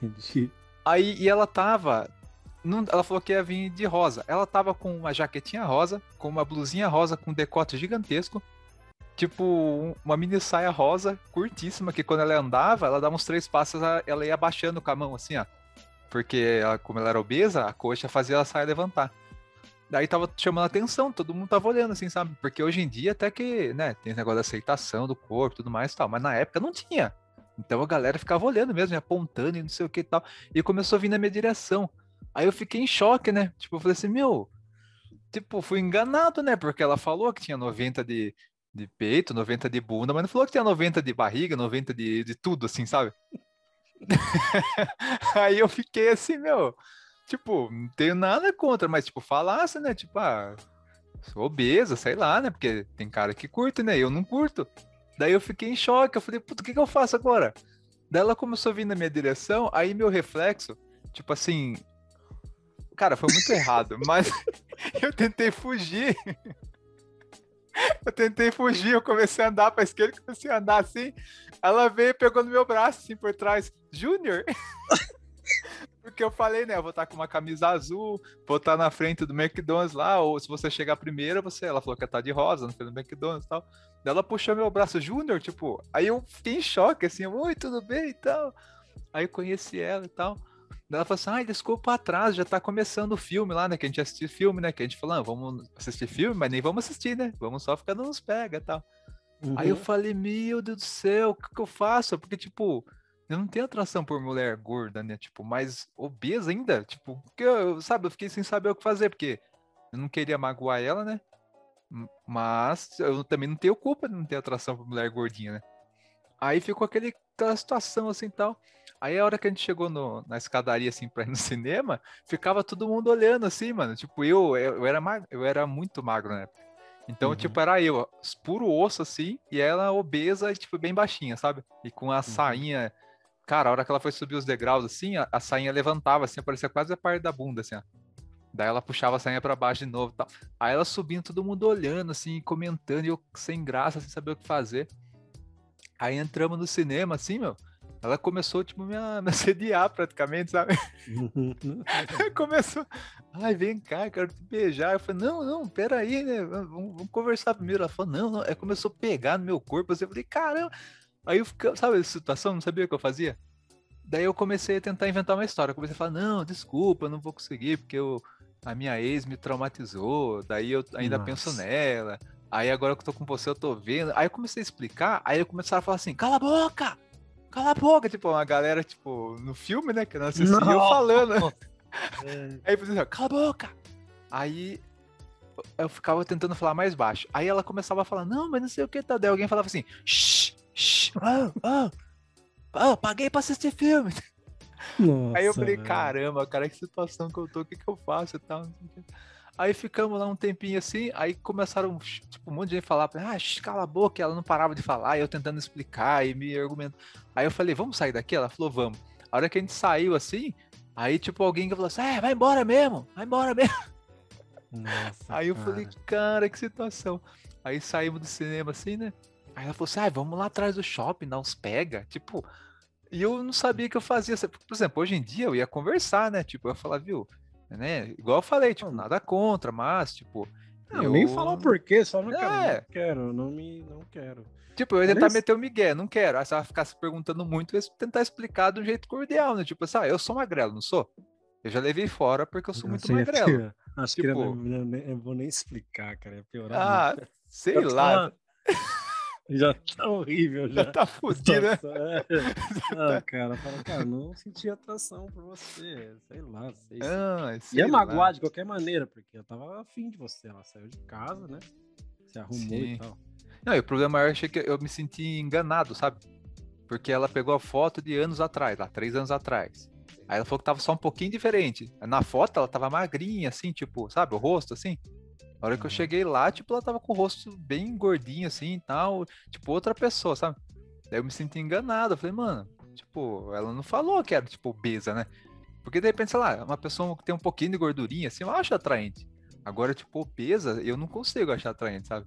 Entendi. Aí, e ela tava. Não, ela falou que ia vir de rosa. Ela tava com uma jaquetinha rosa, com uma blusinha rosa com um decote gigantesco tipo uma mini saia rosa curtíssima que quando ela andava, ela dava uns três passos, ela ia abaixando com a mão assim, ó. Porque ela, como ela era obesa, a coxa fazia a saia levantar. Daí tava chamando atenção, todo mundo tava olhando assim, sabe? Porque hoje em dia até que, né, tem esse negócio da aceitação do corpo tudo mais e tal, mas na época não tinha. Então a galera ficava olhando mesmo, apontando e não sei o que e tal. E começou a vir na minha direção. Aí eu fiquei em choque, né? Tipo, eu falei assim, meu, tipo, fui enganado, né? Porque ela falou que tinha 90 de, de peito, 90 de bunda, mas não falou que tinha 90 de barriga, 90 de, de tudo, assim, sabe? Aí eu fiquei assim, meu, tipo, não tenho nada contra, mas, tipo, falasse, né? Tipo, ah, sou obesa, sei lá, né? Porque tem cara que curte, né? Eu não curto. Daí eu fiquei em choque, eu falei, puta, o que, que eu faço agora? Daí ela começou a vir na minha direção, aí meu reflexo, tipo assim, cara, foi muito errado, mas eu tentei fugir. Eu tentei fugir, eu comecei a andar pra esquerda, comecei a andar assim. Ela veio e pegou no meu braço, assim, por trás. Júnior? Porque eu falei, né? Eu vou estar com uma camisa azul, vou estar na frente do McDonald's lá, ou se você chegar primeiro, você. Ela falou que ia estar de rosa, no frente do McDonald's e tal. Daí ela puxou meu braço, Júnior, tipo. Aí eu fiquei em choque, assim, oi, tudo bem e tal. Aí eu conheci ela e tal. Ela falou assim: ai, desculpa atrás, já tá começando o filme lá, né? Que a gente assistiu filme, né? Que a gente falou, ah, vamos assistir filme, mas nem vamos assistir, né? Vamos só ficar nos pega e tal. Uhum. Aí eu uhum. falei, meu Deus do céu, o que, que eu faço? Porque, tipo, eu não tenho atração por mulher gorda, né? Tipo, mais obesa ainda. Tipo, porque eu, sabe, eu fiquei sem saber o que fazer, porque eu não queria magoar ela, né? Mas eu também não tenho culpa de não ter atração por mulher gordinha, né? Aí ficou aquele, aquela situação assim tal. Aí a hora que a gente chegou no, na escadaria, assim, pra ir no cinema, ficava todo mundo olhando, assim, mano. Tipo, eu, eu, era, magro, eu era muito magro na época. Então, uhum. tipo, era eu, puro osso assim, e ela obesa, tipo, bem baixinha, sabe? E com a uhum. sainha. Cara, a hora que ela foi subir os degraus assim, a, a sainha levantava, assim, parecia quase a parte da bunda, assim, ó. Daí ela puxava a sainha para baixo de novo tal. Aí ela subindo, todo mundo olhando, assim, comentando, e eu sem graça, sem saber o que fazer. Aí entramos no cinema, assim, meu. Ela começou, tipo, me, me assediar praticamente, sabe? começou. Ai, vem cá, quero te beijar. Eu falei, não, não, peraí, né? Vamos, vamos conversar primeiro. Ela falou, não, não. Aí começou a pegar no meu corpo. Assim, eu falei, caramba. Aí eu fiquei, sabe essa situação? Não sabia o que eu fazia? Daí eu comecei a tentar inventar uma história. Eu comecei a falar, não, desculpa, eu não vou conseguir, porque eu, a minha ex me traumatizou. Daí eu ainda Nossa. penso nela. Aí agora que eu tô com você, eu tô vendo. Aí eu comecei a explicar, aí eu começaram a falar assim, cala a boca! Cala a boca! Tipo, uma galera, tipo, no filme, né, que não assistiu falando. É. Aí eu falei assim, cala a boca! Aí eu ficava tentando falar mais baixo. Aí ela começava a falar, não, mas não sei o que, tá. Daí alguém falava assim, shh, shh, oh, oh, oh, paguei pra assistir filme. Nossa, Aí eu falei, caramba, cara, que situação que eu tô, o que que eu faço e tal. Aí ficamos lá um tempinho assim, aí começaram, tipo, um monte de gente falar, ah, cala a boca, ela não parava de falar, e eu tentando explicar e me argumentando. Aí eu falei, vamos sair daqui? Ela falou, vamos. A hora que a gente saiu assim, aí tipo, alguém falou assim, é, vai embora mesmo, vai embora mesmo. Nossa, aí eu cara. falei, cara, que situação. Aí saímos do cinema assim, né? Aí ela falou assim, ah, vamos lá atrás do shopping, dar uns pega. Tipo, e eu não sabia que eu fazia. Por exemplo, hoje em dia eu ia conversar, né? Tipo, eu ia falar, viu, né? Igual eu falei, tipo, nada contra, mas, tipo. Não, eu... nem falar o porquê, só não, é. quero, não quero, não me. não quero. Tipo, eu ia tentar meter o Miguel, não quero. Aí você vai ficar se perguntando muito, eu ia tentar explicar de um jeito cordial, né? Tipo assim, ah, eu sou magrelo, não sou? Eu já levei fora porque eu sou muito magrelo. Acho tipo... que eu, não, eu vou nem explicar, cara. É piorar. Ah, muito. sei lá. Já tá horrível, já. Já tá fudido, né? É. Ah, cara, fala, cara, não senti atração por você. Sei lá, sei. Ah, sei Ia magoar de qualquer maneira, porque eu tava afim de você. Ela saiu de casa, né? Se arrumou Sim. e tal. Não, e o problema maior é que eu me senti enganado, sabe? Porque ela pegou a foto de anos atrás, lá, três anos atrás. Aí ela falou que tava só um pouquinho diferente. Na foto ela tava magrinha, assim, tipo, sabe, o rosto, assim. Na hora que eu cheguei lá, tipo, ela tava com o rosto bem gordinho assim e tal, tipo, outra pessoa, sabe? Daí eu me senti enganado. Eu falei, mano, tipo, ela não falou que era, tipo, obesa, né? Porque de repente, sei lá, uma pessoa que tem um pouquinho de gordurinha, assim, eu acho atraente. Agora, tipo, obesa, eu não consigo achar atraente, sabe?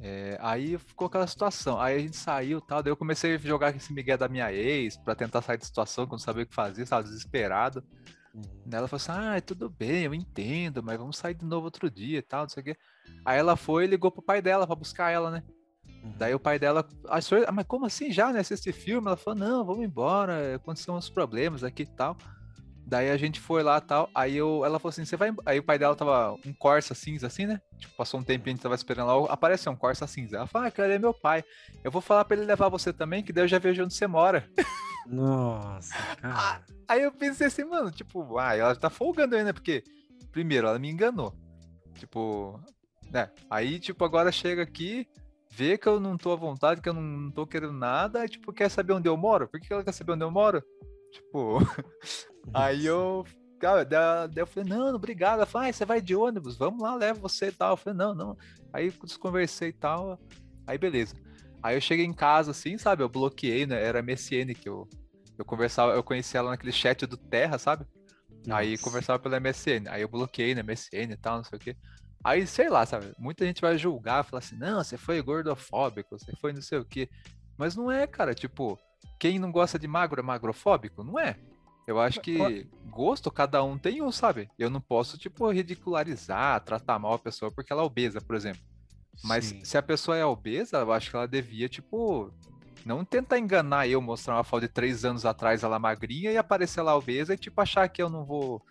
É, aí ficou aquela situação. Aí a gente saiu tal, daí eu comecei a jogar esse migué da minha ex pra tentar sair da situação, que eu sabia o que fazer, estava desesperado. Uhum. Ela falou assim: ah, tudo bem, eu entendo, mas vamos sair de novo outro dia e tal, não sei o quê. Aí ela foi e ligou pro pai dela pra buscar ela, né? Uhum. Daí o pai dela, achou, ah, mas como assim já, né? Assistir filme? Ela falou: não, vamos embora, aconteceram uns problemas aqui e tal. Daí a gente foi lá tal. Aí eu, ela falou assim: você vai. Aí o pai dela tava um Corsa cinza assim, né? Tipo, passou um tempo e a gente tava esperando lá. Apareceu um Corsa cinza. Ela falou: ah, cara, ele é meu pai. Eu vou falar pra ele levar você também, que daí eu já vejo onde você mora. Nossa, cara. Aí eu pensei assim, mano, tipo, ah, ela tá folgando aí, né? Porque, primeiro, ela me enganou. Tipo, né? Aí, tipo, agora chega aqui, vê que eu não tô à vontade, que eu não, não tô querendo nada, tipo, quer saber onde eu moro? Por que ela quer saber onde eu moro? Tipo, aí eu. Cara, daí eu falei, não, obrigado. Ela falou, ah, você vai de ônibus, vamos lá, leva você e tal. Eu falei, não, não. Aí desconversei e tal. Aí beleza. Aí eu cheguei em casa, assim, sabe? Eu bloqueei, né? Era MSN que eu, eu conversava, eu conheci ela naquele chat do Terra, sabe? Nossa. Aí conversava pela MSN. Aí eu bloqueei na MSN e tal, não sei o quê. Aí, sei lá, sabe? Muita gente vai julgar, falar assim, não, você foi gordofóbico, você foi não sei o quê. Mas não é, cara. Tipo, quem não gosta de magro é magrofóbico? Não é. Eu acho que gosto cada um tem um, sabe? Eu não posso, tipo, ridicularizar, tratar mal a pessoa porque ela é obesa, por exemplo. Mas Sim. se a pessoa é obesa, eu acho que ela devia, tipo, não tentar enganar eu, mostrar uma foto de três anos atrás ela magrinha e aparecer lá obesa e, tipo, achar que eu não vou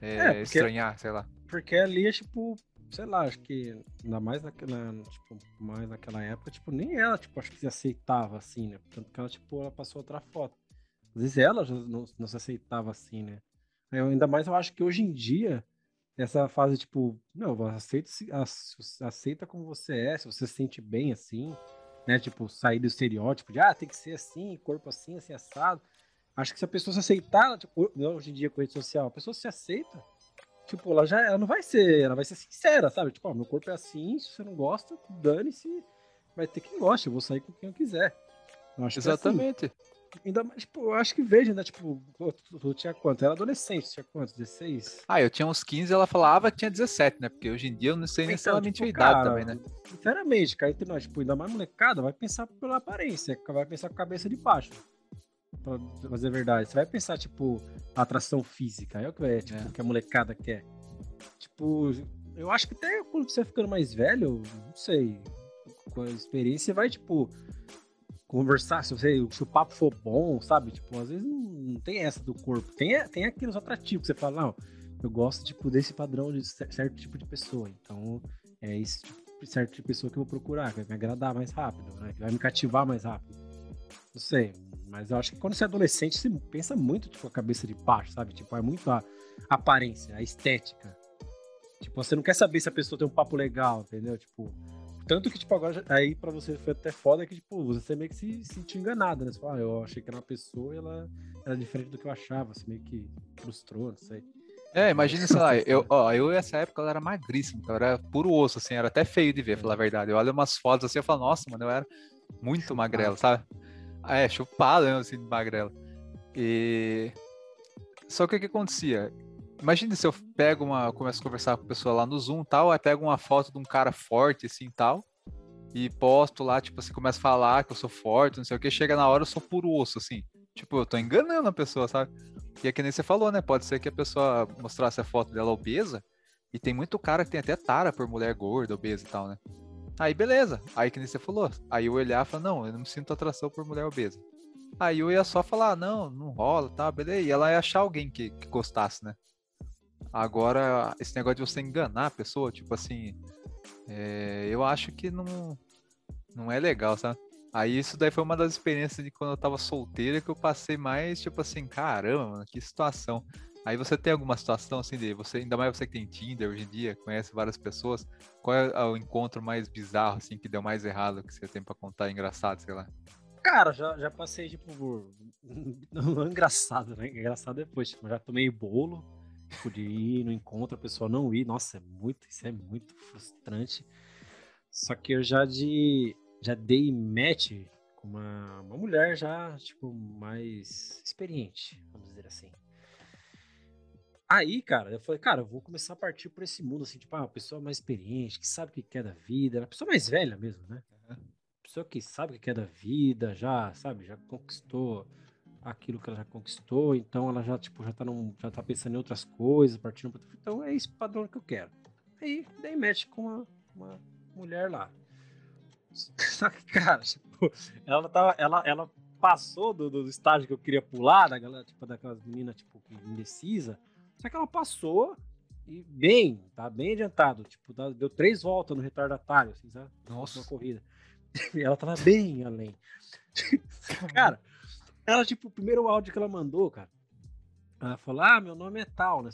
é, é, porque, estranhar, sei lá. Porque ali é, tipo, sei lá, acho que ainda mais naquela, tipo, mais naquela época, tipo, nem ela, tipo, acho que se aceitava assim, né? Tanto que ela, tipo, ela passou outra foto. Às vezes ela não, não se aceitava assim, né? Eu, ainda mais eu acho que hoje em dia, essa fase, tipo, não, aceita, aceita como você é, se você se sente bem assim, né? Tipo, sair do estereótipo de, ah, tem que ser assim, corpo assim, assim, assado. Acho que se a pessoa se aceitar, tipo, hoje em dia com rede social, a pessoa se aceita, tipo, ela já ela não vai ser, ela vai ser sincera, sabe? Tipo, ó, meu corpo é assim, se você não gosta, dane-se, vai ter quem gosta, eu vou sair com quem eu quiser. Eu Exatamente. É assim. Ainda mais, tipo, eu acho que vejo, né? Tipo, tu, tinha quanto? Era adolescente, tinha quanto? 16? Ah, eu tinha uns 15 ela falava que tinha 17, né? Porque hoje em dia eu não sei então, necessariamente tipo, a idade cara, também, né? Sinceramente, cara, entre nós, tipo, ainda mais molecada, vai pensar pela aparência, vai pensar com a cabeça de baixo pra fazer verdade. Você vai pensar, tipo, atração física. É o que é, tipo, é. que a molecada quer. Tipo, eu acho que até quando você vai ficando mais velho, não sei, com a experiência, você vai, tipo, conversar, se, você, se o papo for bom, sabe? Tipo, às vezes não, não tem essa do corpo. Tem, tem aqueles atrativos que você fala, não, eu gosto, tipo, desse padrão de certo tipo de pessoa. Então, é esse tipo, certo tipo de pessoa que eu vou procurar, que vai me agradar mais rápido, né? Que vai me cativar mais rápido. Não sei, mas eu acho que quando você é adolescente, você pensa muito, tipo, a cabeça de baixo, sabe? Tipo, é muito a aparência, a estética. Tipo, você não quer saber se a pessoa tem um papo legal, entendeu? Tipo, tanto que, tipo, agora, aí pra você foi até foda que, tipo, você meio que se sentiu enganado, né? Você fala, ah, eu achei que era uma pessoa e ela era diferente do que eu achava, você meio que frustrou, não sei. É, imagina, sei lá, eu, ó, eu nessa época eu era magríssimo, eu era puro osso, assim, era até feio de ver, falar a verdade. Eu olho umas fotos assim, eu falo, nossa, mano, eu era muito magrelo, sabe? É, chupado, assim, de magrela. E... Só que o que acontecia? Imagina se eu pego uma, começo a conversar com a pessoa lá no Zoom tal, aí pego uma foto de um cara forte, assim, tal, e posto lá, tipo assim, começa a falar que eu sou forte, não sei o que, chega na hora eu sou puro osso, assim. Tipo, eu tô enganando a pessoa, sabe? E é que nem você falou, né? Pode ser que a pessoa mostrasse a foto dela obesa, e tem muito cara que tem até tara por mulher gorda, obesa e tal, né? Aí beleza. Aí que nem você falou. Aí eu olhar e falar, não, eu não sinto atração por mulher obesa. Aí eu ia só falar, não, não rola, tá, beleza. E ela ia achar alguém que, que gostasse, né? Agora, esse negócio de você enganar a pessoa, tipo assim, é, eu acho que não, não é legal, sabe? Aí isso daí foi uma das experiências de quando eu tava solteira que eu passei mais, tipo assim, caramba, mano, que situação. Aí você tem alguma situação assim de você, ainda mais você que tem Tinder hoje em dia, conhece várias pessoas, qual é o encontro mais bizarro assim que deu mais errado que você tem para contar, engraçado, sei lá? Cara, já, já passei tipo por não, engraçado, né? Engraçado depois, tipo, já tomei bolo, tipo, de ir no encontro, a pessoa não ir, nossa, é muito, isso é muito frustrante. Só que eu já de já dei match com uma, uma mulher já, tipo, mais experiente, vamos dizer assim. Aí, cara, eu falei, cara, eu vou começar a partir por esse mundo, assim, tipo, ah, uma pessoa mais experiente, que sabe o que quer da vida, uma pessoa mais velha mesmo, né? Pessoa que sabe o que quer da vida, já, sabe, já conquistou aquilo que ela já conquistou, então ela já, tipo, já tá, num, já tá pensando em outras coisas, partindo pra... Então é esse padrão que eu quero. Aí, daí mexe com uma, uma mulher lá. Só que, cara, tipo, ela tava, ela, ela passou do, do estágio que eu queria pular, da galera, tipo, daquelas meninas, tipo, indecisa, só que ela passou e bem, tá bem adiantado. Tipo, deu três voltas no retardatário, assim, sabe? Nossa. Uma corrida. E ela tava bem além. cara, ela, tipo, o primeiro áudio que ela mandou, cara, ela falou, ah, meu nome é tal, né?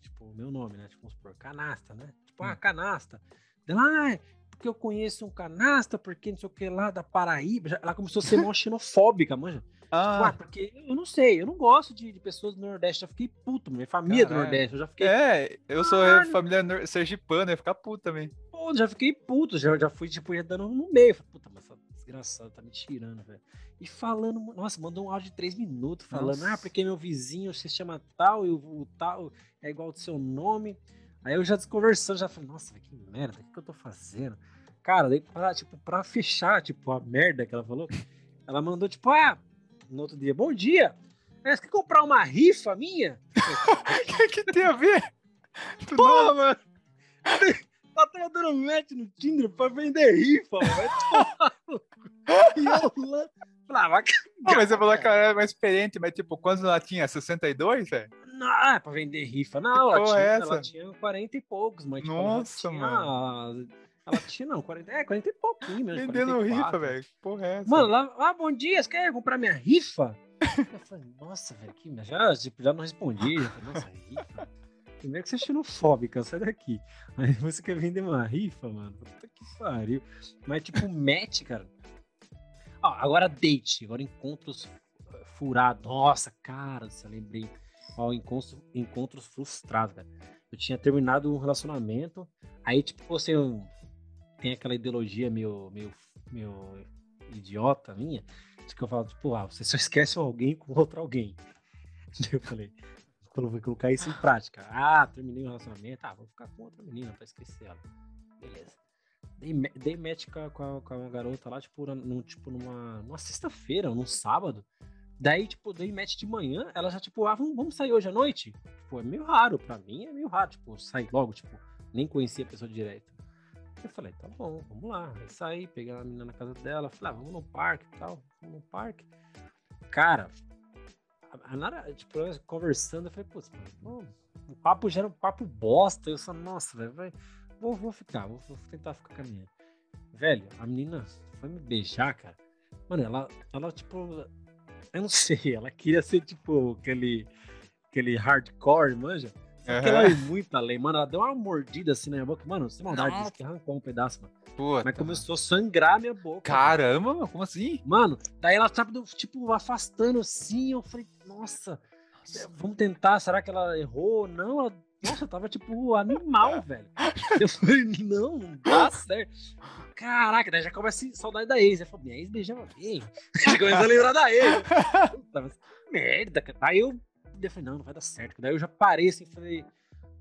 Tipo, meu nome, né? Tipo, vamos supor, canasta, né? Tipo, ah, hum. canasta. Ela, ah, porque eu conheço um canasta, porque não sei o que lá da Paraíba. Ela começou a ser mó xenofóbica, manja. Ah. Tipo, porque eu não sei, eu não gosto de, de pessoas do Nordeste. Já fiquei puto, minha família Caralho. do Nordeste. Eu já fiquei. É, eu sou Caralho. família sergipana, ia ficar puto também. Pô, já fiquei puto, já, já fui, tipo, ia dando no meio. Falei, puta, mas essa desgraçada tá me tirando, velho. E falando, nossa, mandou um áudio de três minutos falando, nossa. ah, porque meu vizinho se chama tal e o, o tal é igual ao seu nome. Aí eu já desconversando, já falei, nossa, que merda, o que, que eu tô fazendo? Cara, daí pra, tipo, pra fechar, tipo, a merda que ela falou, ela mandou, tipo, ah, no outro dia, bom dia. É, você quer comprar uma rifa minha? O que, que tem a ver? Não... mano. Ela tava dando match no Tinder pra vender rifa, mano. e eu lá. Ah, vai Não, mas você falou que ela era mais experiente, mas tipo, quando ela tinha 62, velho? Não, é pra vender rifa. Não, ela tinha, é ela tinha 40 e poucos, mas tipo, Nossa, tinha, mano. Ela tinha, não, 40, é, 40 e pouquinho mesmo. Vendendo rifa, velho. Porra, é essa? Mano, lá, ah, bom dia, você quer comprar minha rifa? eu falei, nossa, velho, que já, tipo, já não respondi. Falei, nossa, rifa? Primeiro que você é xenofóbica, sai daqui. Aí você quer vender uma rifa, mano? Puta que pariu. Mas, tipo, match, cara. Ó, agora date, agora encontros furados. Nossa, cara, você lembrei. Ó, encontros, encontros frustrados, cara. Eu tinha terminado um relacionamento. Aí, tipo, você tem aquela ideologia meio, meio, meio idiota minha, que eu falo, tipo, ah, você só esquece alguém com outro alguém. Eu falei, colocar isso em prática. Ah, terminei um relacionamento, ah, vou ficar com outra menina pra esquecer ela. Beleza. Dei, dei match com, a, com, a, uma garota lá, tipo, num, tipo numa, numa sexta-feira, num sábado. Daí, tipo, dei match de manhã, ela já, tipo, ah, vamos, vamos sair hoje à noite? Tipo, é meio raro, pra mim é meio raro, tipo, sair logo, tipo, nem conhecia a pessoa direto. Eu falei, tá bom, vamos lá. Aí saí, peguei a menina na casa dela, falei, ah, vamos no parque e tal, vamos no parque. Cara, a Nara, tipo, conversando, eu falei, putz, mano, o papo já era um papo bosta. Eu só, nossa, velho, vou, vou ficar, vou, vou, tentar ficar com a menina. Velho, a menina foi me beijar, cara. Mano, ela, ela, tipo, eu não sei, ela queria ser, tipo, aquele, aquele hardcore, manja. Só uhum. que ela é muito além, mano. Ela deu uma mordida assim na minha boca. Mano, sem maldade, disse que arrancou um pedaço, mano. Puta. Mas começou a sangrar minha boca. Caramba, mano, como assim? Mano, daí ela tava, tipo, afastando assim. Eu falei, nossa, nossa, vamos tentar. Será que ela errou? Não, ela. Nossa, tava tipo animal, velho. Eu falei, não, não dá certo. Caraca, daí já começa a saudade da ex. Eu falei, minha ex beijava bem. Já começa a lembrar da ex. Puta, merda, cara. Aí eu eu falei, não, não vai dar certo. Daí eu já parei assim, falei,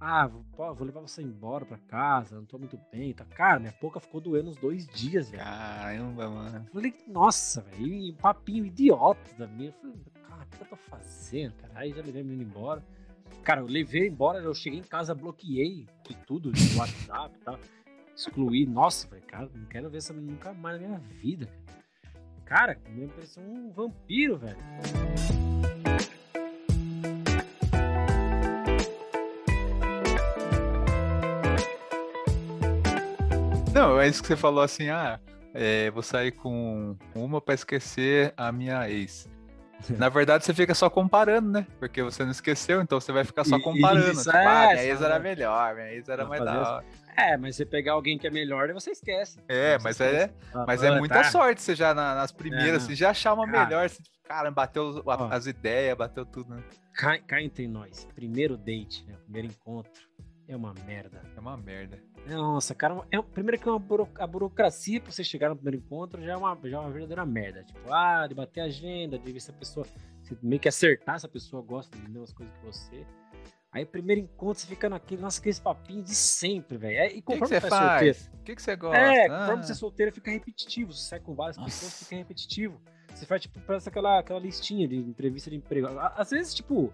ah, vou, vou levar você embora pra casa, não tô muito bem. Tá. Cara, minha boca ficou doendo uns dois dias, velho. Caramba, mano. Falei, nossa, velho, um papinho idiota da minha. Eu falei, cara, o que eu tô fazendo, cara? Aí já levei a menina embora. Cara, eu levei embora, eu cheguei em casa, bloqueei de tudo, de WhatsApp e tal. Excluí. Nossa, velho, cara, não quero ver essa menina nunca mais na minha vida. Cara, me pareceu um vampiro, velho. É isso que você falou assim, ah, é, vou sair com uma para esquecer a minha ex. Na verdade, você fica só comparando, né? Porque você não esqueceu, então você vai ficar só comparando. Isso, tipo, ah, minha ex era melhor, minha ex era mais da hora. É, mas você pegar alguém que é melhor, você esquece. É, mas é, mas é muita tá. sorte você já na, nas primeiras, é, você já achar uma cara, melhor, você, cara, bateu ó, as ideias, bateu tudo, né? Entre nós. Primeiro date, né? Primeiro encontro. É uma merda. É uma merda. Nossa, cara, é, primeiro que é uma buro, a burocracia pra você chegar no primeiro encontro já é uma, já é uma verdadeira merda. Tipo, ah, de bater a agenda, de ver se a pessoa. meio que acertar se a pessoa gosta de mesmas coisas que você. Aí, primeiro encontro, você fica naquele, nossa, aqueles papinhos de sempre, velho. E conforme que que você, você é solteiro. O que, que você gosta? É, conforme ah. você é solteiro, fica repetitivo. Você sai com várias nossa. pessoas, fica repetitivo. Você faz, tipo, parece aquela, aquela listinha de entrevista de emprego. Às vezes, tipo,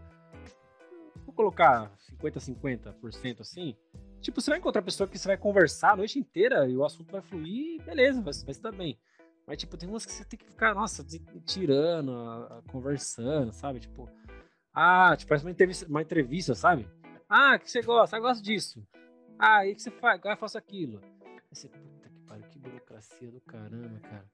vou colocar 50, 50% assim. Tipo, você vai encontrar pessoa que você vai conversar a noite inteira e o assunto vai fluir, beleza, vai, vai estar bem. Mas, tipo, tem umas que você tem que ficar, nossa, tirando, conversando, sabe? Tipo, ah, tipo, parece uma entrevista, uma entrevista, sabe? Ah, que você gosta? Eu gosto disso. Ah, e que você faz? Ah, eu faço aquilo. Aí você, puta que pariu, que burocracia do caramba, cara.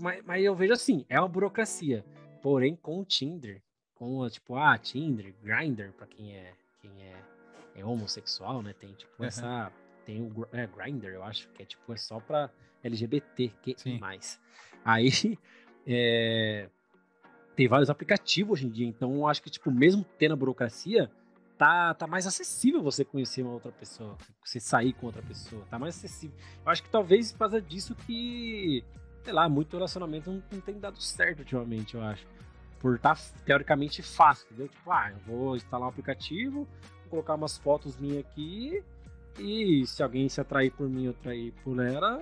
Mas, mas eu vejo assim, é uma burocracia. Porém, com o Tinder, com, tipo, ah, Tinder, Grindr, pra quem é, quem é é homossexual, né? Tem tipo uhum. essa. Tem o é, Grindr, eu acho, que é tipo, é só pra LGBT que mais. Aí é, tem vários aplicativos hoje em dia, então eu acho que, tipo, mesmo tendo a burocracia, tá, tá mais acessível você conhecer uma outra pessoa, você sair com outra pessoa, tá mais acessível. Eu acho que talvez por causa disso que, sei lá, muito relacionamento não, não tem dado certo ultimamente, eu acho. Por estar tá, teoricamente fácil, entendeu? Tipo, ah, eu vou instalar um aplicativo, colocar umas fotos minhas aqui e se alguém se atrair por mim ou atrair por ela,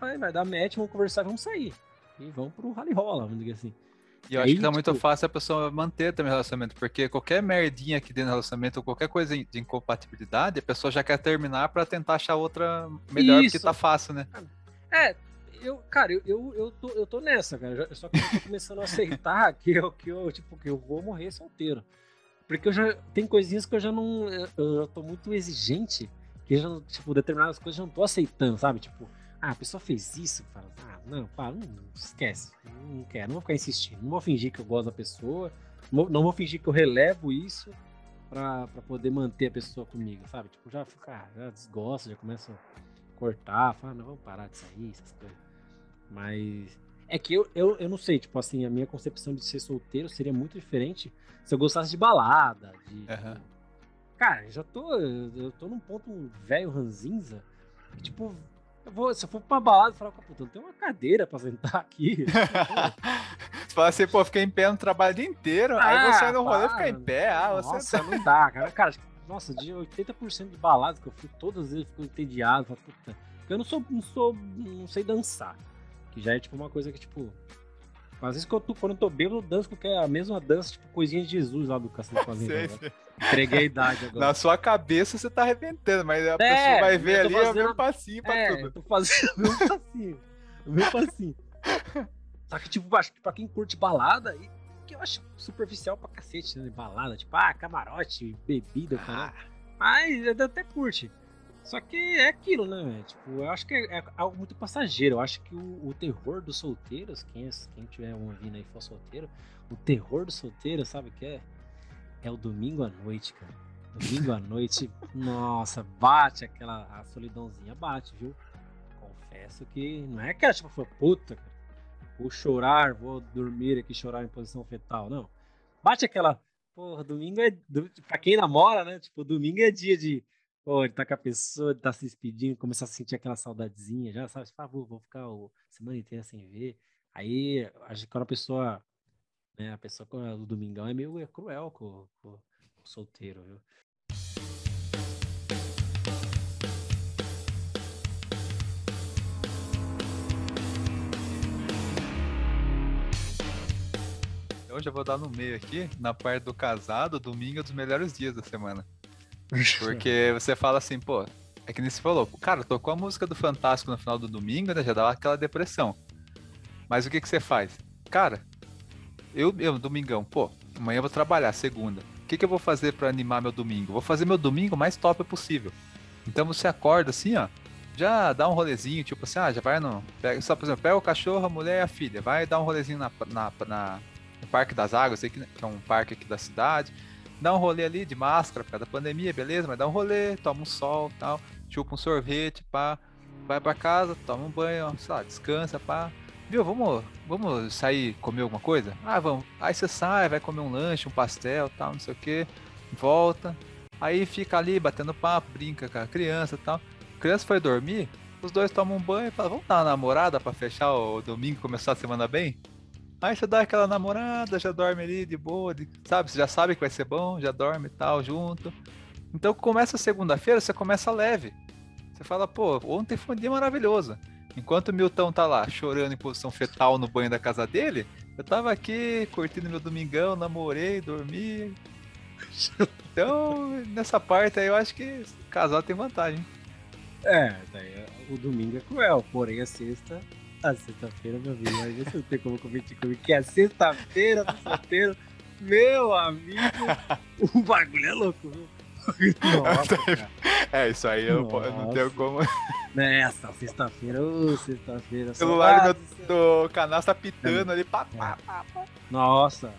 vai, vai dar match, vamos conversar vamos sair. E vamos pro rally rola, vamos dizer assim. E eu acho que tá muito tipo fácil a pessoa manter também o relacionamento, porque qualquer merdinha aqui dentro do relacionamento, ou qualquer coisa de incompatibilidade, a pessoa já quer terminar para tentar achar outra melhor, Isso. porque tá fácil, né? É, eu, cara, eu, eu, eu, tô, eu tô nessa, cara. Só que eu tô começando a aceitar que eu, que eu, tipo, que eu vou morrer solteiro. Porque eu já. Tem coisinhas que eu já não. Eu, eu tô muito exigente. Que já, tipo, determinadas coisas eu já não tô aceitando, sabe? Tipo, ah, a pessoa fez isso. Fala, ah, não, para, não, esquece. Não, quero, não vou ficar insistindo. Não vou fingir que eu gosto da pessoa. Não, não vou fingir que eu relevo isso pra, pra poder manter a pessoa comigo, sabe? Tipo, já fica, ah, já desgosta, já começa a cortar, fala, não, vamos parar de sair, essas coisas. Mas é que eu, eu, eu não sei, tipo assim, a minha concepção de ser solteiro seria muito diferente se eu gostasse de balada, de, uhum. Cara, já tô. Eu tô num ponto velho ranzinza. Que, tipo, eu vou, se eu for pra balada, falar, puta, não tem uma cadeira pra sentar aqui. você fala assim, pô, fiquei em pé no trabalho o dia inteiro, ah, aí você no rolê fica em pé, ah, você Nossa, tá... não dá, cara. Cara, nossa, de 80% de baladas que eu fui, todas as vezes eu fico entediado, falo, puta, porque eu não sou, não sou, não sei dançar. Que já é tipo uma coisa que, tipo, às vezes quando eu tô, quando eu tô bêbado, eu danço com a mesma dança, tipo, coisinha de Jesus lá do Castelo Fazenda. Entreguei a idade agora. Na sua cabeça você tá arrebentando, mas a é, pessoa vai ver ali fazendo... é o mesmo passinho pra é, tudo. tô fazendo o mesmo passinho. o mesmo passinho. Só que, tipo, acho que pra quem curte balada, que eu acho superficial pra cacete, né? Balada, tipo, ah, camarote, bebida, cara. Ah. Mas até curte. Só que é aquilo, né, Tipo, eu acho que é, é, algo muito passageiro. Eu acho que o, o terror dos solteiros, quem, é, quem tiver ouvindo aí for solteiro, o terror dos solteiros, sabe o que é? É o domingo à noite, cara. Domingo à noite, nossa, bate aquela a solidãozinha, bate, viu? Confesso que não é que tipo, foi puta, cara. Vou chorar, vou dormir aqui, chorar em posição fetal, não. Bate aquela, porra, domingo é, pra quem namora, né? Tipo, domingo é dia de Pô, ele tá com a pessoa, ele tá se despedindo, começa a sentir aquela saudadezinha, já sabe, por favor, vou ficar a semana inteira sem ver. Aí, acho que quando a pessoa, né, a pessoa do domingão é meio cruel com, com, com o solteiro, viu? Hoje eu vou dar no meio aqui, na parte do casado, domingo é dos melhores dias da semana. Porque você fala assim, pô, é que nem você falou, cara, tocou a música do Fantástico no final do domingo, né? Já dava aquela depressão. Mas o que, que você faz? Cara, eu, eu, domingão, pô, amanhã eu vou trabalhar, segunda. O que, que eu vou fazer para animar meu domingo? Vou fazer meu domingo mais top possível. Então você acorda assim, ó, já dá um rolezinho, tipo assim, ah, já vai no. Pega, só, por exemplo, pega o cachorro, a mulher e a filha, vai dar um rolezinho na, na, na no Parque das Águas, que é um parque aqui da cidade dá um rolê ali de máscara por causa da pandemia, beleza, mas dá um rolê, toma um sol tal, chupa um sorvete, pá, vai para casa, toma um banho, sei lá, descansa, pá. Viu, vamos, vamos sair comer alguma coisa? Ah, vamos. Aí você sai, vai comer um lanche, um pastel, tal, não sei o que, volta. Aí fica ali batendo papo, brinca com a criança tal. A criança foi dormir, os dois tomam um banho e falam, vamos dar uma namorada para fechar o domingo e começar a semana bem? Aí você dá aquela namorada, já dorme ali de boa, de, sabe? Você já sabe que vai ser bom, já dorme e tal, junto. Então começa segunda-feira, você começa leve. Você fala, pô, ontem foi um dia maravilhoso. Enquanto o Milton tá lá chorando em posição fetal no banho da casa dele, eu tava aqui curtindo meu domingão, namorei, dormi. Então, nessa parte aí eu acho que casal tem vantagem. É, daí o domingo é cruel, porém a sexta a sexta-feira, meu amigo, aí você não tem como competir comigo, que é sexta-feira do solteiro. Meu amigo, o bagulho é louco, viu? Nossa, é, isso aí eu, eu, não tenho como. Nessa, sexta-feira, ô, sexta-feira. O celular do, do canal tá pitando é. ali, pá, pá, pá, pá. Nossa,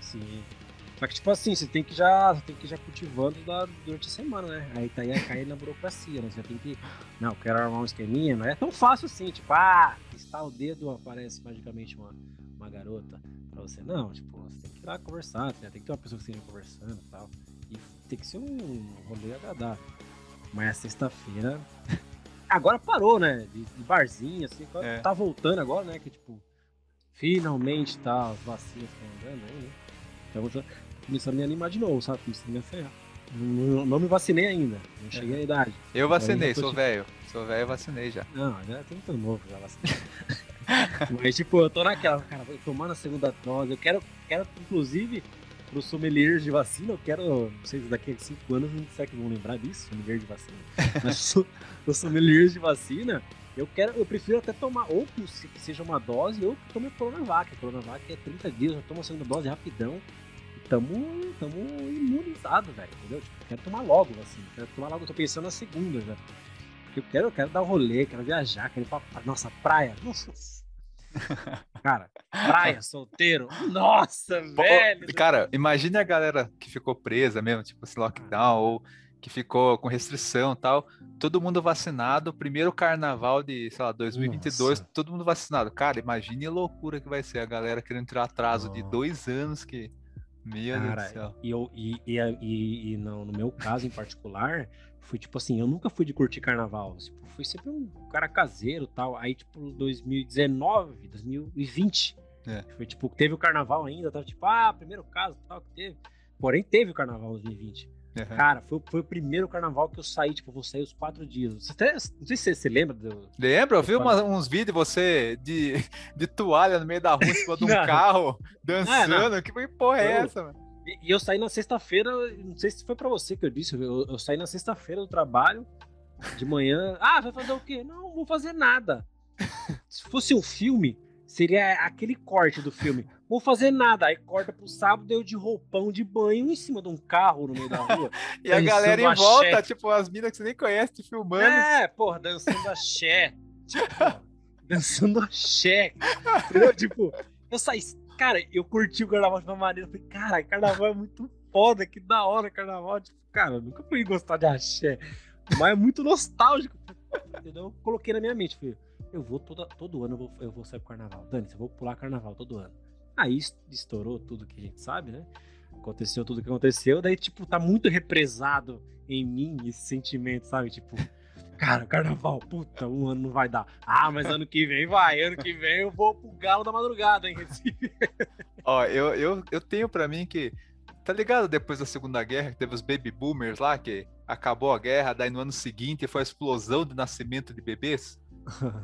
sim. Só que, tipo assim, você tem que já, tem que já cultivando da, durante a semana, né? Aí tá aí a cair na burocracia, né? Você tem que. Não, quero armar um esqueminha, não é tão fácil assim, tipo, ah, está o dedo, aparece magicamente uma, uma garota pra você. Não, tipo, você tem que ir lá conversar, tem que ter uma pessoa que esteja conversando e tal. E tem que ser um rolê agradável. Mas sexta-feira. Agora parou, né? De, de barzinho, assim, é. tá voltando agora, né? Que tipo, finalmente tá as vacinas estão andando aí, né? Então começando a me animar de novo, sabe? Começando a me aferrar. Não, não, me vacinei ainda, não cheguei à idade. Eu vacinei, sou velho. Sou velho, vacinei já. Não, já tem tão novo já vacinei. Mas, tipo, eu tô naquela, cara, tomando a segunda dose. Eu quero, quero inclusive, pros sommeliers de vacina, eu quero, não sei se daqui a 5 anos, não sei que vão lembrar disso, sommelier de vacina. Mas os sommeliers de vacina, eu quero, eu prefiro até tomar, ou que seja uma dose, ou que tome Coronavac. A Coronavac é 30 dias, eu tomo a segunda dose rapidão tamo, tamo imunizado, velho, entendeu? Tipo, quero tomar logo, assim, quero tomar logo, tô pensando na segunda já. Porque eu quero, eu quero dar um rolê, quero viajar, quero ir pra, pra nossa praia. Nossa. Cara, praia, solteiro. Nossa, velho. Cara, imagine a galera que ficou presa mesmo, tipo esse lockdown, ou que ficou com restrição tal. Todo mundo vacinado. Primeiro carnaval de, sei lá, 2022, Nossa. todo mundo vacinado. Cara, imagine a loucura que vai ser a galera querendo tirar atraso Nossa. de dois anos que Meu Cara, Deus do céu. E, eu, e, e, e, e no, no, meu caso em particular, foi tipo assim, eu nunca fui de curtir carnaval. Tipo, fui sempre um cara caseiro tal. Aí, tipo, 2019, 2020. É. Foi tipo, teve o carnaval ainda, tava tipo, ah, primeiro caso tal que teve. Porém, teve o carnaval 2020. Uhum. Cara, foi, foi o primeiro carnaval que eu saí, tipo, eu vou sair os quatro dias. Você até, não sei se você, lembra. Do, Lembro, eu vi uma, uns vídeos de você de, de toalha no meio da rua, em de um carro, dançando. Não, não. Que porra é eu, essa, mano? E, e eu saí na sexta-feira, não sei se foi para você que eu disse, eu, eu saí na sexta-feira do trabalho, de manhã. Ah, vai fazer o quê? Não, não vou fazer nada. se fosse um filme, seria aquele corte do filme. Vou fazer nada. Aí corta pro sábado, eu de roupão de banho em cima de um carro no meio da rua. e a galera em volta, tipo, as minas que você nem conhece te filmando. É, porra, dançando axé. Tipo, dançando axé. Entendeu? Tipo, eu saí. Cara, eu curti o carnaval de uma maneira. Eu falei, cara, carnaval é muito foda, que da hora carnaval. Tipo, cara, eu nunca fui gostar de axé. Mas é muito nostálgico. Entendeu? Eu coloquei na minha mente, filho eu vou toda, todo ano eu vou, eu vou sair pro carnaval. Dani, eu vou pular carnaval todo ano. Aí estourou tudo que a gente sabe, né? Aconteceu tudo que aconteceu, daí, tipo, tá muito represado em mim esse sentimento, sabe? Tipo, cara, carnaval, puta, um ano não vai dar. Ah, mas ano que vem vai, ano que vem eu vou pro Galo da Madrugada em Recife. Ó, eu, eu, eu tenho para mim que, tá ligado? Depois da Segunda Guerra, que teve os baby boomers lá, que acabou a guerra, daí no ano seguinte foi a explosão de nascimento de bebês.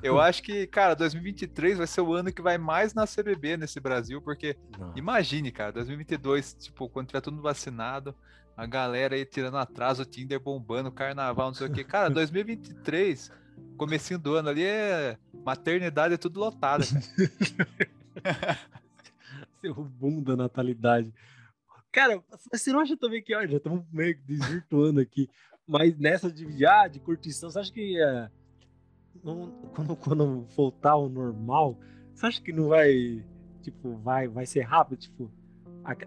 Eu acho que, cara, 2023 vai ser o ano que vai mais nascer bebê nesse Brasil, porque imagine, cara, 2022, tipo, quando tiver tudo vacinado, a galera aí tirando atraso, o Tinder bombando, carnaval, não sei o que. Cara, 2023, comecinho do ano ali é maternidade é tudo lotado, cara. Seu boom da natalidade. Cara, você não acha também que, ó, já estamos meio desvirtuando aqui, mas nessa de, ah, de curtição, você acha que uh, não, quando, quando voltar ao normal, você acha que não vai, tipo, vai, vai ser rápido? Tipo,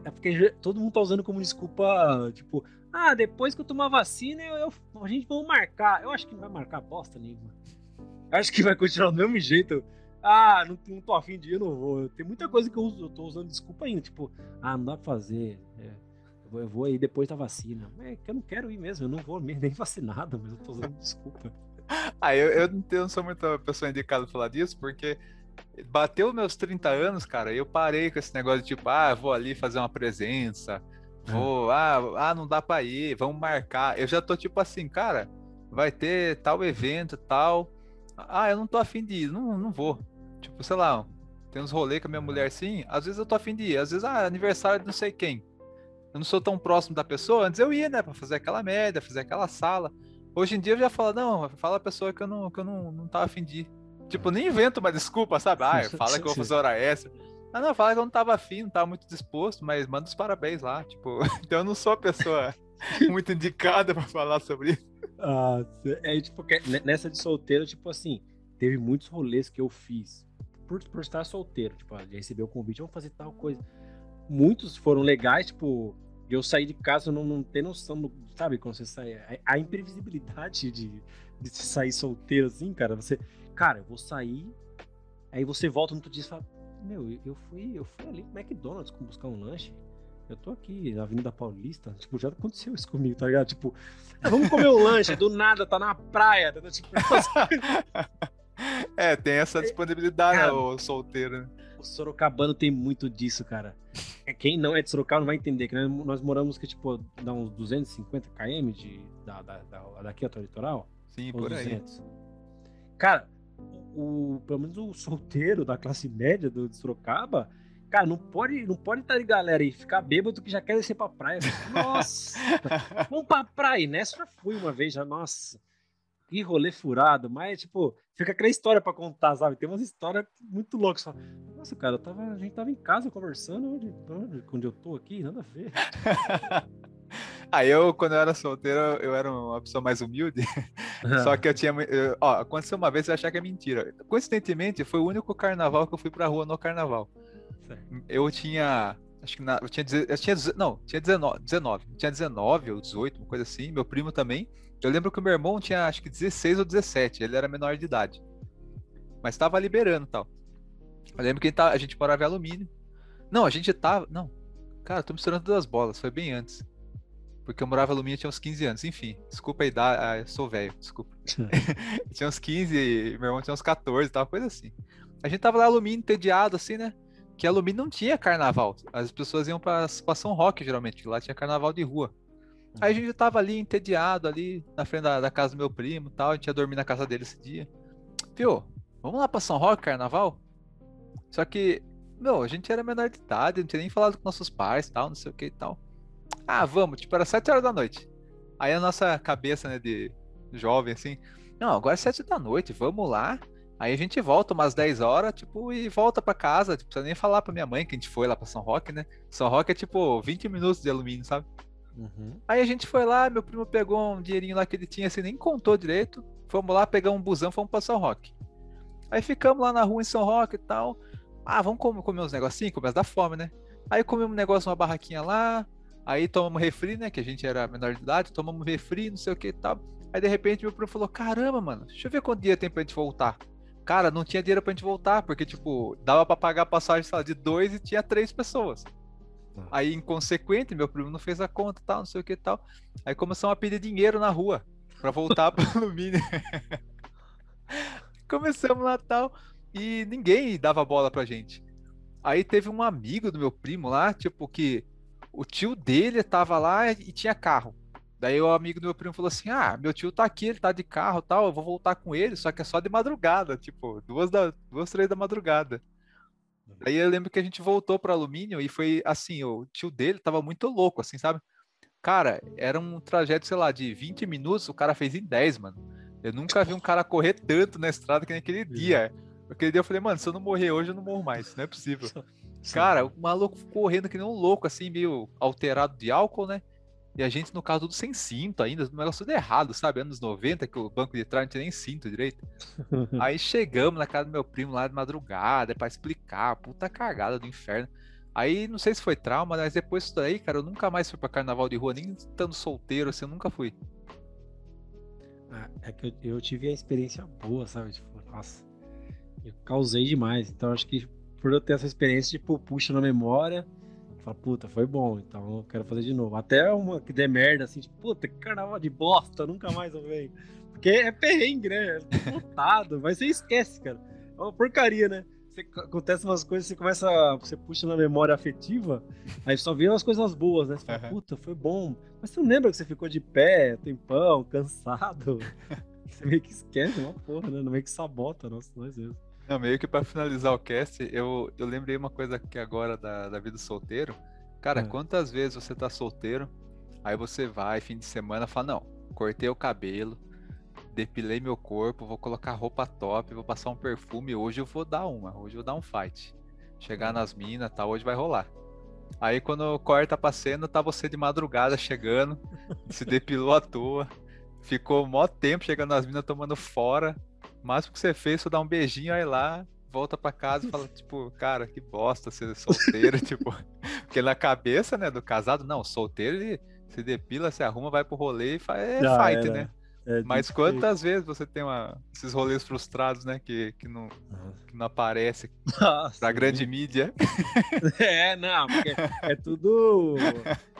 é porque todo mundo tá usando como desculpa, tipo, ah, depois que eu tomar vacina, eu, eu, a gente vai marcar. Eu acho que não vai marcar bosta nenhuma. Eu acho que vai continuar do mesmo jeito. Ah, não, não tô afim de ir, não vou. Tem muita coisa que eu, uso, eu tô usando desculpa ainda, tipo, ah, não dá pra fazer. É, eu, vou, aí depois da vacina. É que eu não quero ir mesmo, eu não vou nem vacinado, mas eu tô usando desculpa. ah, eu, eu, não sou muita pessoa indicada pra falar disso, porque bateu meus 30 anos, cara, eu parei com esse negócio de tipo, ah, vou ali fazer uma presença, vou, ah, ah, não dá pra ir, vamos marcar. Eu já tô tipo assim, cara, vai ter tal evento, tal. Ah, eu não tô afim de ir, não, não vou. Tipo, sei lá, tem uns rolês com a minha mulher assim, às vezes eu tô afim de ir, às vezes, ah, aniversário de não sei quem. Eu não sou tão próximo da pessoa, antes eu ia, né, pra fazer aquela média, fazer aquela sala. Hoje em dia eu já falo, não, fala a pessoa que eu não, que eu não, não tava afim de ir. Tipo, nem invento uma desculpa, sabe? Ah, fala que eu vou fazer hora extra. Ah, não, fala que eu não tava afim, não tava muito disposto, mas manda os parabéns lá. Tipo, então eu não sou a pessoa muito indicada para falar sobre isso. Ah, é tipo, nessa de solteiro, tipo assim, teve muitos rolês que eu fiz por, por estar solteiro. Tipo, de receber o convite, vamos fazer tal coisa. Muitos foram legais, tipo, eu sair de casa não, não ter noção, sabe, quando você sai. A, a imprevisibilidade de, de sair solteiro assim, cara. Você, cara, eu vou sair, aí você volta no outro dia e fala: Meu, eu fui, eu fui ali no McDonald's buscar um lanche. Eu tô aqui na Avenida Paulista. Tipo, já aconteceu isso comigo, tá ligado? Tipo, ah, vamos comer um lanche, do nada, tá na praia. Tá, tipo, é, tem essa disponibilidade, cara, o solteiro, né? O Sorocabano tem muito disso, cara. É, quem não é de Sorocaba não vai entender, que nós moramos que, tipo, dá uns 250 km de, da, da, da, daqui até o litoral. Sim, por 200. aí. Cara, o, pelo menos o solteiro da classe média do de Sorocaba, cara, não pode, não pode estar de galera e ficar bêbado que já quer descer pra praia. Nossa! vamos pra praia. Nessa já fui uma vez, já, nossa que rolê furado, mas, tipo, fica aquela história para contar, sabe? Tem umas histórias muito loucas. Fala, Nossa, cara, tava, a gente tava em casa conversando, onde, onde, onde eu tô aqui, nada a ver. Aí eu, quando eu era solteiro, eu era uma pessoa mais humilde. Só que eu tinha. Eu, ó, aconteceu uma vez eu achar que é mentira. Coincidentemente, foi o único carnaval que eu fui pra rua no carnaval. Certo. Eu tinha. Acho que na, eu tinha, eu tinha. Não, tinha 19, 19. Tinha 19 ou 18, uma coisa assim. Meu primo também. Eu lembro que o meu irmão tinha acho que 16 ou 17, ele era menor de idade. Mas tava liberando tal. Eu lembro que a gente morava em alumínio. Não, a gente tava. Não. Cara, tô misturando duas bolas, foi bem antes. Porque eu morava em Alumínio tinha uns 15 anos. Enfim, desculpa a idade, ah, eu sou velho, desculpa. tinha uns 15 e meu irmão tinha uns 14, tal, coisa assim. A gente tava lá Alumínio, entediado, assim, né? Que Alumínio não tinha carnaval. As pessoas iam pra, pra São Roque, geralmente, que lá tinha carnaval de rua. Aí a gente tava ali entediado, ali na frente da, da casa do meu primo tal. A gente ia dormir na casa dele esse dia. Viu? Vamos lá pra São Roque, carnaval? Só que, meu, a gente era menor de idade, não tinha nem falado com nossos pais tal, não sei o que e tal. Ah, vamos, tipo, era 7 horas da noite. Aí a nossa cabeça, né, de jovem, assim, não, agora é 7 da noite, vamos lá. Aí a gente volta umas 10 horas, tipo, e volta pra casa. Tipo, precisa nem falar pra minha mãe que a gente foi lá pra São Roque, né? São Roque é tipo 20 minutos de alumínio, sabe? Uhum. Aí a gente foi lá, meu primo pegou um dinheirinho lá que ele tinha, assim, nem contou direito. Fomos lá pegar um busão, fomos pra São Roque. Aí ficamos lá na rua em São Roque e tal. Ah, vamos comer, comer uns negocinhos, começa da fome, né? Aí comemos um negócio numa barraquinha lá. Aí tomamos refri, né? Que a gente era menor de idade, tomamos refri, não sei o que e tal. Aí de repente meu primo falou: Caramba, mano, deixa eu ver quanto dia tem pra gente voltar. Cara, não tinha dinheiro pra gente voltar, porque, tipo, dava pra pagar a passagem, sei lá, de dois e tinha três pessoas. Tá. Aí, inconsequente, meu primo não fez a conta tal, não sei o que tal. Aí começamos a pedir dinheiro na rua pra voltar pro alumínio. Começamos lá tal e ninguém dava bola pra gente. Aí teve um amigo do meu primo lá, tipo, que o tio dele tava lá e tinha carro. Daí o amigo do meu primo falou assim: Ah, meu tio tá aqui, ele tá de carro tal, eu vou voltar com ele, só que é só de madrugada, tipo, duas, da, duas três da madrugada. Aí eu lembro que a gente voltou para alumínio e foi assim: o tio dele tava muito louco, assim, sabe? Cara, era um trajeto, sei lá, de 20 minutos, o cara fez em 10, mano. Eu nunca vi um cara correr tanto na estrada que naquele dia. Aquele dia eu falei, mano, se eu não morrer hoje, eu não morro mais, não é possível. Cara, o maluco correndo que nem um louco, assim, meio alterado de álcool, né? E a gente, no caso, tudo sem cinto ainda, um negócio tudo errado, sabe? Anos 90, que o banco de trás não tinha nem cinto direito. Aí chegamos na casa do meu primo lá de madrugada, para explicar, puta cagada do inferno. Aí, não sei se foi trauma, mas depois disso daí, cara, eu nunca mais fui pra carnaval de rua, nem estando solteiro, assim, eu nunca fui. Ah, é que eu, eu, tive a experiência boa, sabe? Tipo, nossa, eu causei demais. Então, acho que por eu ter essa experiência, tipo, puxa na memória Fala, puta, foi bom, então eu quero fazer de novo. Até uma que der merda, assim, tipo, puta, que carnaval de bosta, nunca mais eu venho. Porque é perrengue, né? É lotado, mas você esquece, cara. É uma porcaria, né? Você, acontece umas coisas, você começa, você puxa na memória afetiva, aí só vê umas coisas boas, né? Você fala, uhum. puta, foi bom. Mas você não lembra que você ficou de pé, tempão, cansado? Você meio que esquece uma porra, né? Meio que sabota nós, nós mesmos. Não, meio que para finalizar o cast, eu, eu lembrei uma coisa aqui agora da, da vida solteiro. Cara, é. quantas vezes você tá solteiro, aí você vai, fim de semana, fala, não, cortei o cabelo, depilei meu corpo, vou colocar roupa top, vou passar um perfume, hoje eu vou dar uma, hoje eu vou dar um fight. Chegar nas minas, tal, hoje vai rolar. Aí quando corta pra cena, tá você de madrugada chegando, se depilou à toa, ficou mó tempo chegando nas minas tomando fora, o máximo que você fez foi dar um beijinho, aí lá, volta pra casa e fala, tipo, cara, que bosta ser solteiro, tipo. Porque na cabeça, né, do casado, não, solteiro ele se depila, se arruma, vai pro rolê e faz é Já fight, era. né? É, Mas quantas vezes você tem uma, esses rolês frustrados, né? Que, que, não, que não aparece Nossa, pra grande mídia. É, não, porque é tudo.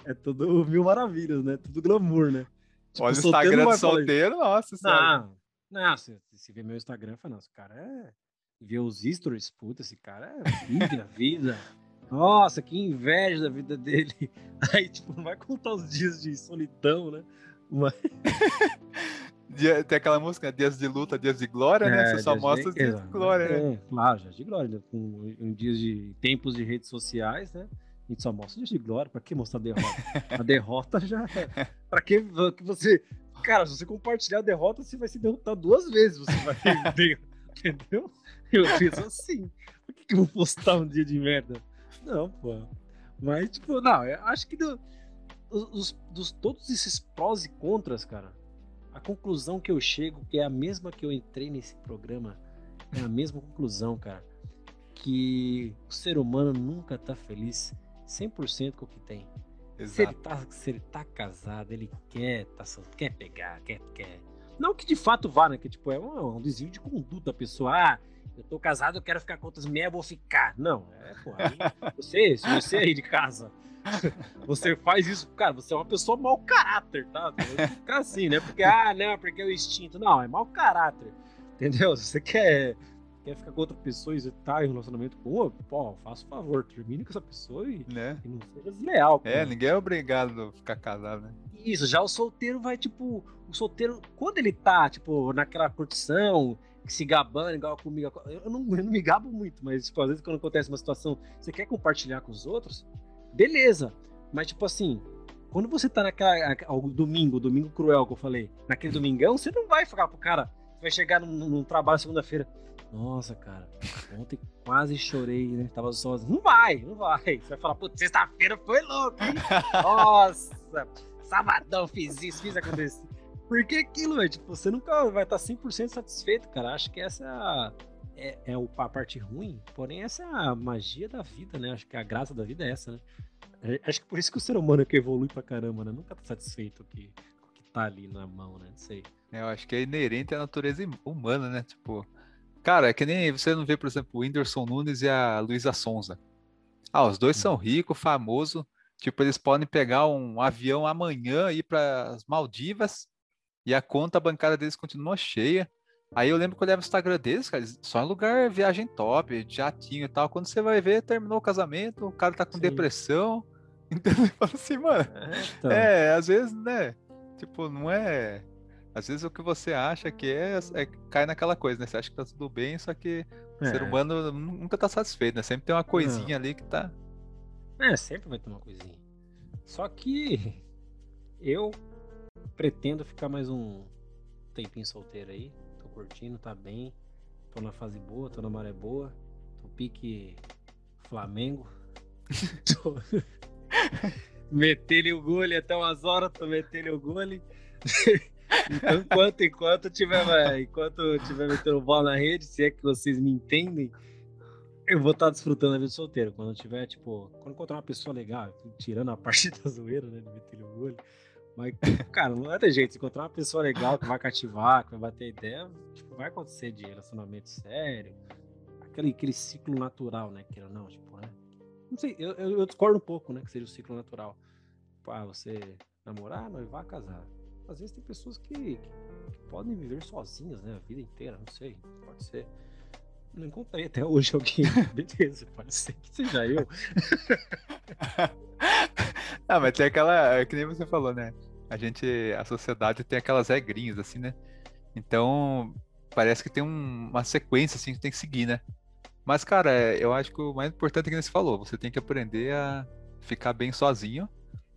É tudo mil maravilhas, né? Tudo glamour, né? Tipo, Olha o Instagram do solteiro, nossa, não, não, se, se ver meu Instagram, fala, não, esse cara é. Ver os stories, puta, esse cara é vida, vida. Nossa, que inveja da vida dele. Aí, tipo, não vai contar os dias de solidão, né? Mas... Tem aquela música, Dias de luta, dias de glória, é, né? Você só mostra os dias de glória, é, né? Claro, dias de glória. Né? Com, em dias de tempos de redes sociais, né? A gente só mostra dias de glória. Pra que mostrar a derrota? a derrota já. É. Pra que você Cara, se você compartilhar a derrota, você vai se derrotar duas vezes. Você vai perder. entendeu? Eu penso assim. Por que, que eu vou postar um dia de merda? Não, pô. Mas, tipo, não, eu acho que do, os, dos todos esses prós e contras, cara, a conclusão que eu chego, que é a mesma que eu entrei nesse programa, é a mesma conclusão, cara. Que o ser humano nunca tá feliz 100% com o que tem. Se ele, tá, se ele tá casado, ele quer, tá, quer pegar, quer, quer. Não que de fato vá, né? Que tipo, é um, é um desvio de conduta, a pessoa. Ah, eu tô casado, eu quero ficar com outras mulheres, eu vou ficar. Não, é, pô, aí, você, se você aí de casa, você faz isso, cara, você é uma pessoa mau caráter, tá? Ficar assim, né? Porque, ah, não, porque é o instinto. Não, é mau caráter, entendeu? Se você quer, quer ficar com outra pessoa e tá em relacionamento com uma, pô, faça o favor, termine com essa pessoa e, né? e não seja desleal. É, ninguém é obrigado a ficar casado, né? Isso, já o solteiro vai, tipo, o solteiro, quando ele tá, tipo, naquela curtição, se gabando igual comigo. Eu não, eu não me gabo muito, mas tipo, às vezes quando acontece uma situação, você quer compartilhar com os outros, beleza. Mas tipo assim, quando você tá naquela. O domingo, domingo cruel que eu falei, naquele domingão, você não vai falar pro cara, você vai chegar num, num trabalho segunda-feira. Nossa, cara, ontem quase chorei, né? Tava sozinho. Não vai, não vai. Você vai falar, putz, sexta-feira foi louco, hein? Nossa, sabadão fiz isso, fiz acontecer. Porque aquilo, é, tipo, você nunca vai estar 100% satisfeito, cara. Acho que essa é a, é, é a parte ruim, porém essa é a magia da vida, né? Acho que a graça da vida é essa, né? É, acho que por isso que o ser humano é que evolui pra caramba, né? Nunca tá satisfeito com o que, com o que tá ali na mão, né? Não sei. Eu acho que é inerente à natureza humana, né? Tipo, cara, é que nem você não vê, por exemplo, o Whindersson Nunes e a Luísa Sonza. Ah, os dois são ricos, famosos. Tipo, eles podem pegar um avião amanhã e ir para as Maldivas e a conta bancária deles continua cheia. Aí eu lembro que eu levo o Instagram deles, cara, só em lugar viagem top, jatinho e tal. Quando você vai ver, terminou o casamento, o cara tá com Sim. depressão. Então eu falo assim, mano. É, então. é, às vezes, né? Tipo, não é. Às vezes o que você acha que é, é cai naquela coisa, né? Você acha que tá tudo bem, só que é. o ser humano nunca tá satisfeito, né? Sempre tem uma coisinha não. ali que tá. É, sempre vai ter uma coisinha. Só que eu pretendo ficar mais um tempinho solteiro aí. Tô curtindo, tá bem. Tô na fase boa, tô na maré boa. Tô pique Flamengo. tô... Meter-lhe o gole até umas horas, tô metendo o gole. Então, enquanto, enquanto tiver, enquanto tiver metendo bola na rede, se é que vocês me entendem, eu vou estar desfrutando a vida solteiro. Quando tiver, tipo, quando encontrar uma pessoa legal, tirando a parte da zoeira, né, de meter o gole, mas, cara, não é ter jeito. Se encontrar uma pessoa legal que vai cativar, que vai bater ideia, tipo, vai acontecer de relacionamento sério. Aquele, aquele ciclo natural, né? Que não, tipo, né? Não sei, eu, eu, discordo um pouco, né? Que seja o ciclo natural. Ah, você namorar, noivar, casar. Às vezes tem pessoas que, que, podem viver sozinhas, né? A vida inteira, não sei. Pode ser. Não encontrei até hoje alguém. Beleza, pode ser que seja eu. ah, mas tem aquela. É que nem você falou, né? A gente. A sociedade tem aquelas regrinhas, assim, né? Então. Parece que tem um, uma sequência, assim, que tem que seguir, né? Mas, cara, eu acho que o mais importante é que você falou. Você tem que aprender a ficar bem sozinho.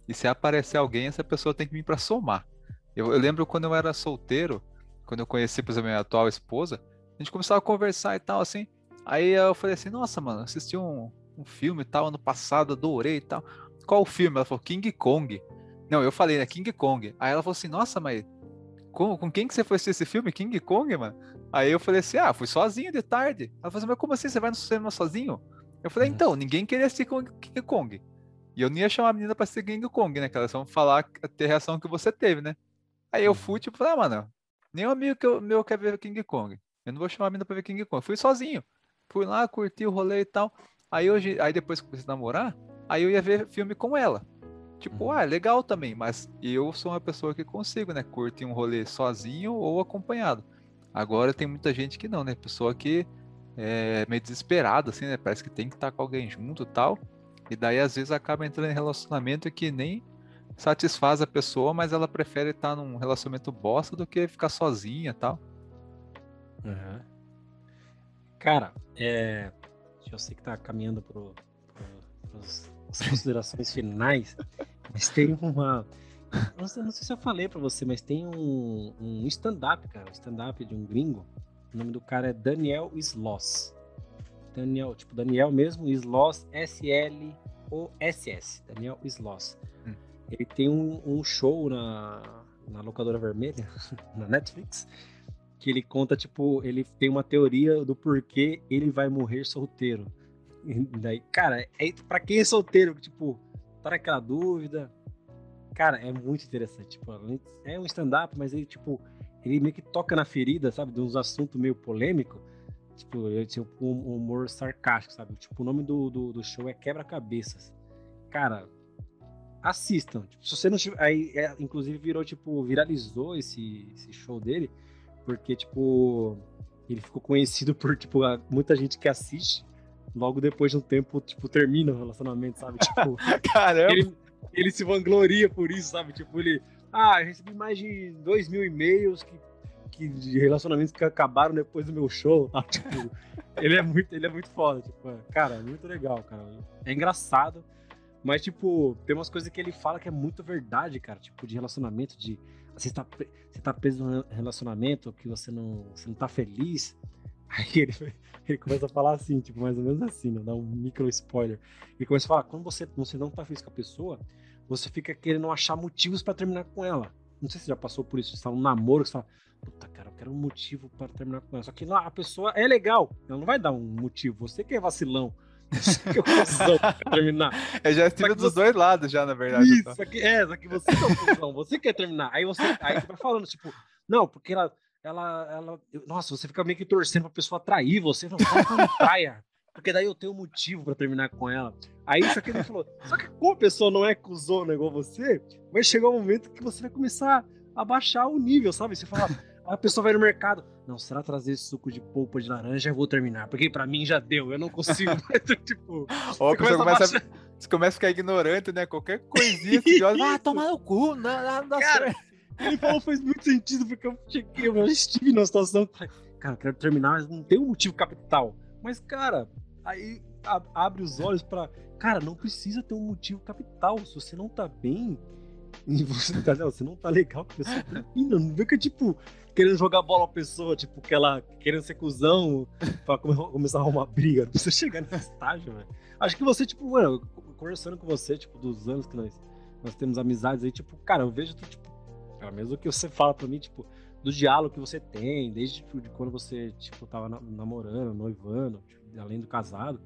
E se aparecer alguém, essa pessoa tem que vir para somar. Eu, eu, lembro quando eu era solteiro, quando eu conheci, por exemplo, a minha atual esposa, a gente começava a conversar e tal, assim. Aí eu falei assim, nossa, mano, assisti um, um filme e tal, ano passado, adorei e tal qual o filme? Ela falou, King Kong. Não, eu falei, né, King Kong. Aí ela falou assim, nossa, mas com, com quem que você foi assistir esse filme? King Kong, mano? Aí eu falei assim, ah, fui sozinho de tarde. Ela falou assim, mas como assim, você vai no cinema sozinho? Eu falei, uhum. então, ninguém queria assistir King Kong. E eu não ia chamar a menina pra assistir King Kong, né? Que elas vão falar a reação que você teve, né? Aí eu fui, uhum. tipo, ah, mano, nem um amigo que eu, meu quer ver King Kong. Eu não vou chamar a menina pra ver King Kong. Eu fui sozinho. Fui lá, curti o rolê e tal. Aí hoje, aí depois que comecei a namorar, aí eu ia ver filme com ela. Tipo, uhum. ah, é legal também, mas eu sou uma pessoa que consigo, né? Curtir um rolê sozinho ou acompanhado. Agora tem muita gente que não, né? Pessoa que é meio desesperada, assim, né? Parece que tem que estar com alguém junto tal. E daí às vezes acaba entrando em relacionamento que nem satisfaz a pessoa, mas ela prefere estar num relacionamento bosta do que ficar sozinha tal. Uhum. Cara, é... eu sei que tá caminhando pro, pro, considerações finais, mas tem uma. Não sei, não sei se eu falei para você, mas tem um, um stand-up, cara, um stand-up de um gringo. O nome do cara é Daniel Sloss. Daniel, tipo, Daniel mesmo, Sloss, S-L-O-S-S. Daniel Sloss. Ele tem um, um show na, na locadora vermelha, na Netflix, que ele conta, tipo, ele tem uma teoria do porquê ele vai morrer solteiro. daí, cara, é para quem é solteiro, tipo, tá naquela dúvida. Cara, é muito interessante. Tipo, é um stand-up, mas ele, tipo, ele meio que toca na ferida, sabe? De uns assuntos meio polêmicos. Tipo, eu tinha um humor sarcástico, sabe? Tipo, o nome do, do, do show é Quebra-Cabeças. Cara, assistam. Tipo, se você não tiver. Aí, é, inclusive, virou, tipo, viralizou esse, esse show dele, porque, tipo, ele ficou conhecido por, tipo, muita gente que assiste. Logo depois de um tempo, tipo, termina o relacionamento, sabe? Tipo, Caramba! Ele, ele se vangloria por isso, sabe? Tipo, ele. Ah, recebi mais de dois mil e-mails que, que, de relacionamentos que acabaram depois do meu show. Tá? Tipo, ele é muito, ele é muito foda. Tipo, é, cara, é muito legal, cara. É engraçado. Mas, tipo, tem umas coisas que ele fala que é muito verdade, cara. Tipo, de relacionamento, de. Você tá, você tá preso num relacionamento que você não, você não tá feliz. Aí ele, ele começa a falar assim, tipo, mais ou menos assim, né? Dá um micro spoiler. Ele começa a falar, quando você, você não tá feliz com a pessoa, você fica querendo achar motivos para terminar com ela. Não sei se você já passou por isso. Você tá num namoro, você fala, puta, cara, eu quero um motivo para terminar com ela. Só que não, a pessoa é legal, ela não vai dar um motivo. Você que é vacilão que eu terminar. É já estive dos você... dois lados, já, na verdade. Isso, então. aqui, é, só que você é você quer terminar. Aí você, aí você vai falando, tipo, não, porque ela, ela, ela. Nossa, você fica meio que torcendo pra pessoa atrair você. Não, não praia. Porque daí eu tenho um motivo pra terminar com ela. Aí isso aqui ele falou. Só que como a pessoa não é cuzona igual você, vai chegar um momento que você vai começar a baixar o nível, sabe? Você fala. A pessoa vai no mercado. Não, será trazer suco de polpa de laranja? Eu vou terminar. Porque pra mim já deu, eu não consigo. tipo. Ó, você, começa, começa a, você começa a ficar ignorante, né? Qualquer coisinha que você olha, ah, toma no cu, não, Cara, Ele falou faz muito sentido, porque eu cheguei, eu estive numa situação. Cara, eu quero terminar, mas não tem um motivo capital. Mas, cara, aí abre os olhos para Cara, não precisa ter um motivo capital. Se você não tá bem, e você, você não tá legal com a pessoa. Não vê que é tipo querendo jogar bola a pessoa, tipo, que ela querendo ser cuzão pra começar a arrumar briga. Não precisa chegar nesse estágio, velho. Acho que você, tipo, mano, conversando com você, tipo, dos anos que nós, nós temos amizades aí, tipo, cara, eu vejo tu, tipo, pelo menos o que você fala pra mim, tipo, do diálogo que você tem, desde tipo, de quando você, tipo, tava namorando, noivando, tipo, além do casado.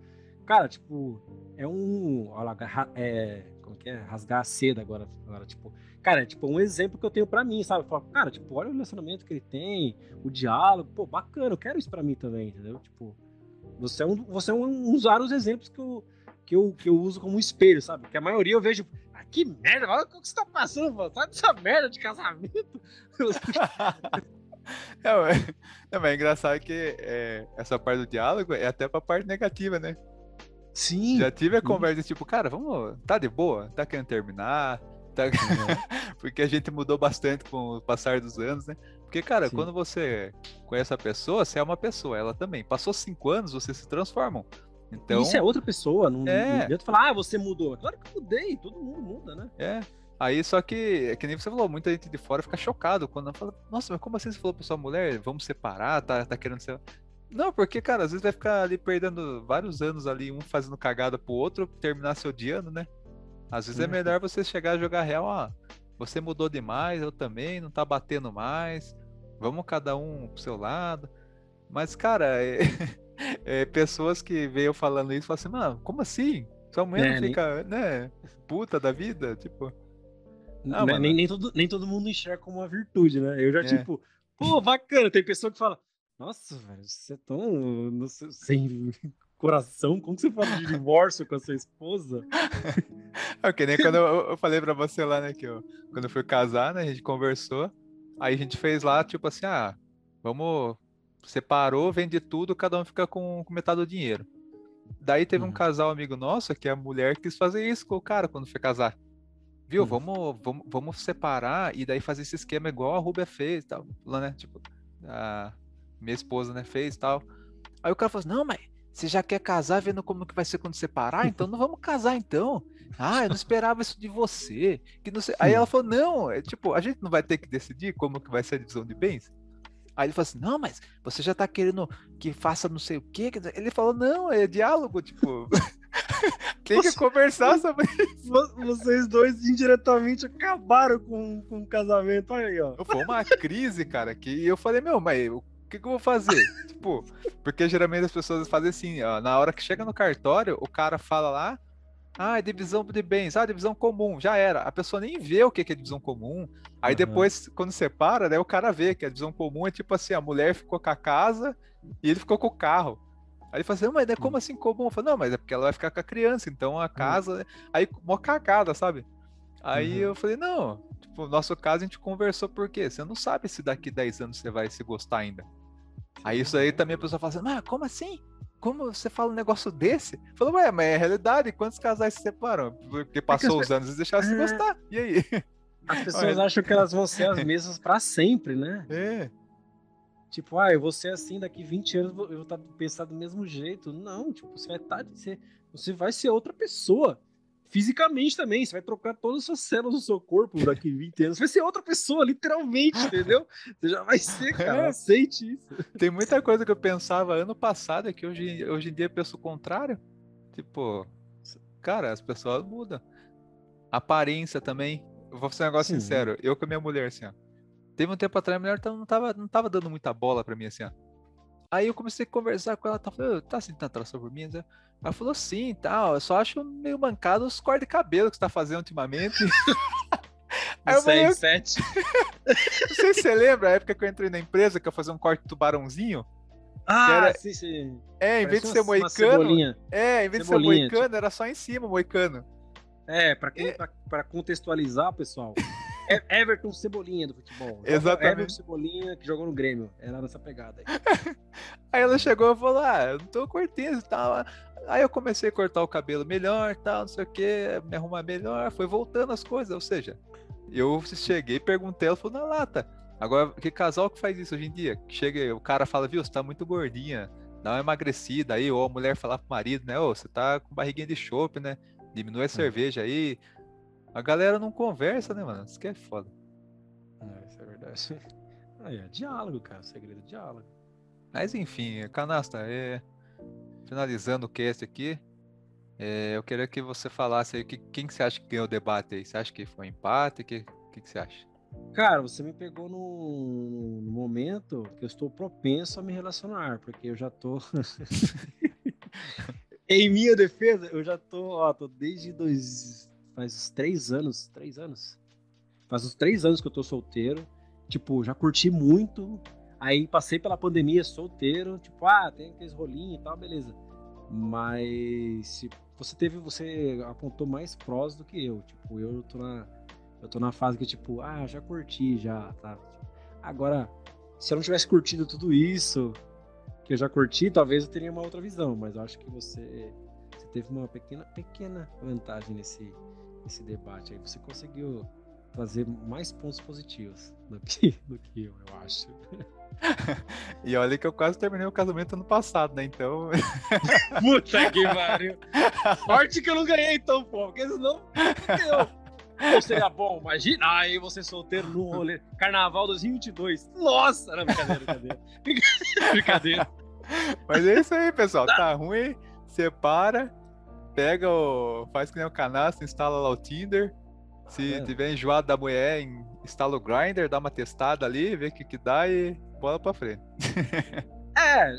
Cara, tipo, é um. Olha lá, é, como que é? Rasgar a seda agora. agora tipo, cara, é tipo um exemplo que eu tenho para mim, sabe? Cara, tipo, olha o relacionamento que ele tem, o diálogo, pô, bacana, eu quero isso para mim também, entendeu? Tipo, você é um, você é um, dos vários exemplos que eu, que, eu, que eu uso como espelho, sabe? Porque a maioria eu vejo, ah, que merda, olha o que você tá passando, mano, sai dessa merda de casamento. É, mas, é, mas é engraçado que é, essa parte do diálogo é até pra parte negativa, né? Sim. Já tive a conversa tipo, cara, vamos. Tá de boa? Tá querendo terminar? Tá... Porque a gente mudou bastante com o passar dos anos, né? Porque, cara, Sim. quando você conhece a pessoa, você é uma pessoa, ela também. Passou cinco anos, vocês se transformam. Então. Isso é outra pessoa, não, é. não adianta falar, ah, você mudou. Claro que eu mudei, todo mundo muda, né? É. Aí só que, é que nem você falou, muita gente de fora fica chocado quando fala, nossa, mas como assim você falou pra sua mulher, vamos separar, tá, tá querendo ser. Não, porque, cara, às vezes vai ficar ali perdendo vários anos ali, um fazendo cagada pro outro, terminar se odiando, né? Às vezes é uhum. melhor você chegar a jogar real, ó. Você mudou demais, eu também, não tá batendo mais. Vamos cada um pro seu lado. Mas, cara, é, é, pessoas que veio falando isso falam assim, mano, como assim? Sua mulher é, não fica, nem... né, puta da vida? Tipo. Não, nem, nem, todo, nem todo mundo enxerga como uma virtude, né? Eu já, é. tipo, pô, bacana. Tem pessoa que fala, nossa, velho, você é tão sei, sem coração. Como você fala de divórcio com a sua esposa? É que nem quando eu, eu, falei pra você lá, né, que eu, quando eu fui casar, né, a gente conversou. Aí a gente fez lá, tipo assim, ah, vamos. Separou, vende tudo, cada um fica com, com metade do dinheiro. Daí teve uhum. um casal amigo nosso que a mulher quis fazer isso com o cara quando foi casar. Viu? Uhum. Vamos, vamos, vamos separar e daí fazer esse esquema igual a Rubia fez e tal. Né? Tipo, a, minha esposa, né, fez e tal. Aí o cara falou assim, não, mas você já quer casar vendo como que vai ser quando separar? Então não vamos casar então. Ah, eu não esperava isso de você. Que não sei... Aí ela falou, não, é tipo, a gente não vai ter que decidir como que vai ser a divisão de bens? Aí ele falou assim, não, mas você já tá querendo que faça não sei o quê. Ele falou, não, é diálogo, tipo. Tem que conversar sobre isso. Vocês dois indiretamente acabaram com, com o casamento. Olha aí, ó. Foi uma crise, cara, que eu falei, meu, mas o que, que eu vou fazer? tipo, porque geralmente as pessoas fazem assim, ó, na hora que chega no cartório, o cara fala lá, Ah, é divisão de bens, ah, divisão comum, já era. A pessoa nem vê o que é divisão comum. Aí uhum. depois, quando separa, né, o cara vê que a divisão comum é tipo assim, a mulher ficou com a casa e ele ficou com o carro. Aí ele fala assim, mas é como assim comum? Eu falo, não, mas é porque ela vai ficar com a criança, então a casa. Uhum. Aí, mó cagada, sabe? Aí uhum. eu falei, não, tipo, no nosso caso a gente conversou por quê? Você não sabe se daqui 10 anos você vai se gostar ainda. Aí isso aí também a pessoa fala assim, mas como assim? Como você fala um negócio desse? Falou, ué, mas é realidade, quantos casais se separam? Porque passou é os anos e deixaram é... se gostar. E aí? As pessoas acham que elas vão ser as mesmas para sempre, né? É. Tipo, ah, eu vou ser assim, daqui 20 anos eu vou estar tá pensando do mesmo jeito. Não, tipo, você vai estar. Tá, você, você vai ser outra pessoa fisicamente também. Você vai trocar todas as suas células do seu corpo daqui 20 anos. Você vai ser outra pessoa, literalmente, entendeu? Você já vai ser, cara. É. Aceite isso. Tem muita coisa que eu pensava ano passado que hoje, hoje em dia eu penso o contrário. Tipo, cara, as pessoas mudam. Aparência também. Eu vou ser um negócio Sim. sincero. Eu com a minha mulher, assim, ó. Teve um tempo atrás, a mulher não tava, não tava dando muita bola pra mim, assim, ó. Aí eu comecei a conversar com ela, tá falando, tá sentindo atração por mim? Ela falou sim tal. Eu só acho meio mancado os cortes de cabelo que você tá fazendo ultimamente. Aí eu falei, sete. não sei se você lembra a época que eu entrei na empresa que eu fazia um corte tubarãozinho. Ah, era... sim, sim. É, em vez de ser moicano. É, em vez de ser moicano, tipo... era só em cima moicano. É, pra, quem, é. Pra, pra contextualizar, pessoal. É Everton Cebolinha do futebol. Exatamente. Everton Cebolinha que jogou no Grêmio. Era nessa pegada aí. aí ela chegou e falou: Ah, eu não tô curtindo e tal. Aí eu comecei a cortar o cabelo melhor, tal, não sei o que, me arrumar melhor, foi voltando as coisas, ou seja, eu cheguei, perguntei, ela falou, na lata. Agora, que casal que faz isso hoje em dia? Chega, o cara fala, viu, você tá muito gordinha, dá uma emagrecida aí, ou a mulher falar pro marido, né, ô, você tá com barriguinha de chope, né, diminui a é. cerveja aí. A galera não conversa, né, mano, isso que é foda. É, isso é verdade. Aí é diálogo, cara, o segredo é diálogo. Mas enfim, canasta, é finalizando o cast aqui, é, eu queria que você falasse aí que, quem que você acha que ganhou o debate aí. Você acha que foi um empate? O que, que, que, você acha? Cara, você me pegou no, no momento que eu estou propenso a me relacionar, porque eu já tô. em minha defesa, eu já tô, ó, tô desde dois. Faz uns três anos. Três anos? Faz uns três anos que eu tô solteiro. Tipo, já curti muito Aí passei pela pandemia solteiro, tipo, ah, tem aqueles rolinhos e tal, beleza. Mas você teve, você apontou mais prós do que eu. Tipo, eu tô na, eu tô na fase que, tipo, ah, já curti, já, tá. Agora, se eu não tivesse curtido tudo isso que eu já curti, talvez eu teria uma outra visão. Mas eu acho que você, você teve uma pequena, pequena vantagem nesse, nesse debate aí. Você conseguiu trazer mais pontos positivos do que, do que eu, eu acho. e olha que eu quase terminei o casamento ano passado, né? Então. Puta que pariu! Sorte que eu não ganhei, então, pô, porque senão. Ou seria bom, imagina. Aí você solteiro no rolê. Carnaval 2022. Nossa! Não, brincadeira, brincadeira. brincadeira. Mas é isso aí, pessoal. Tá ruim, separa, pega o. faz que nem o canastro, instala lá o Tinder se tá tiver enjoado da mulher, instala o grinder, dá uma testada ali, vê o que, que dá e bola pra frente. É,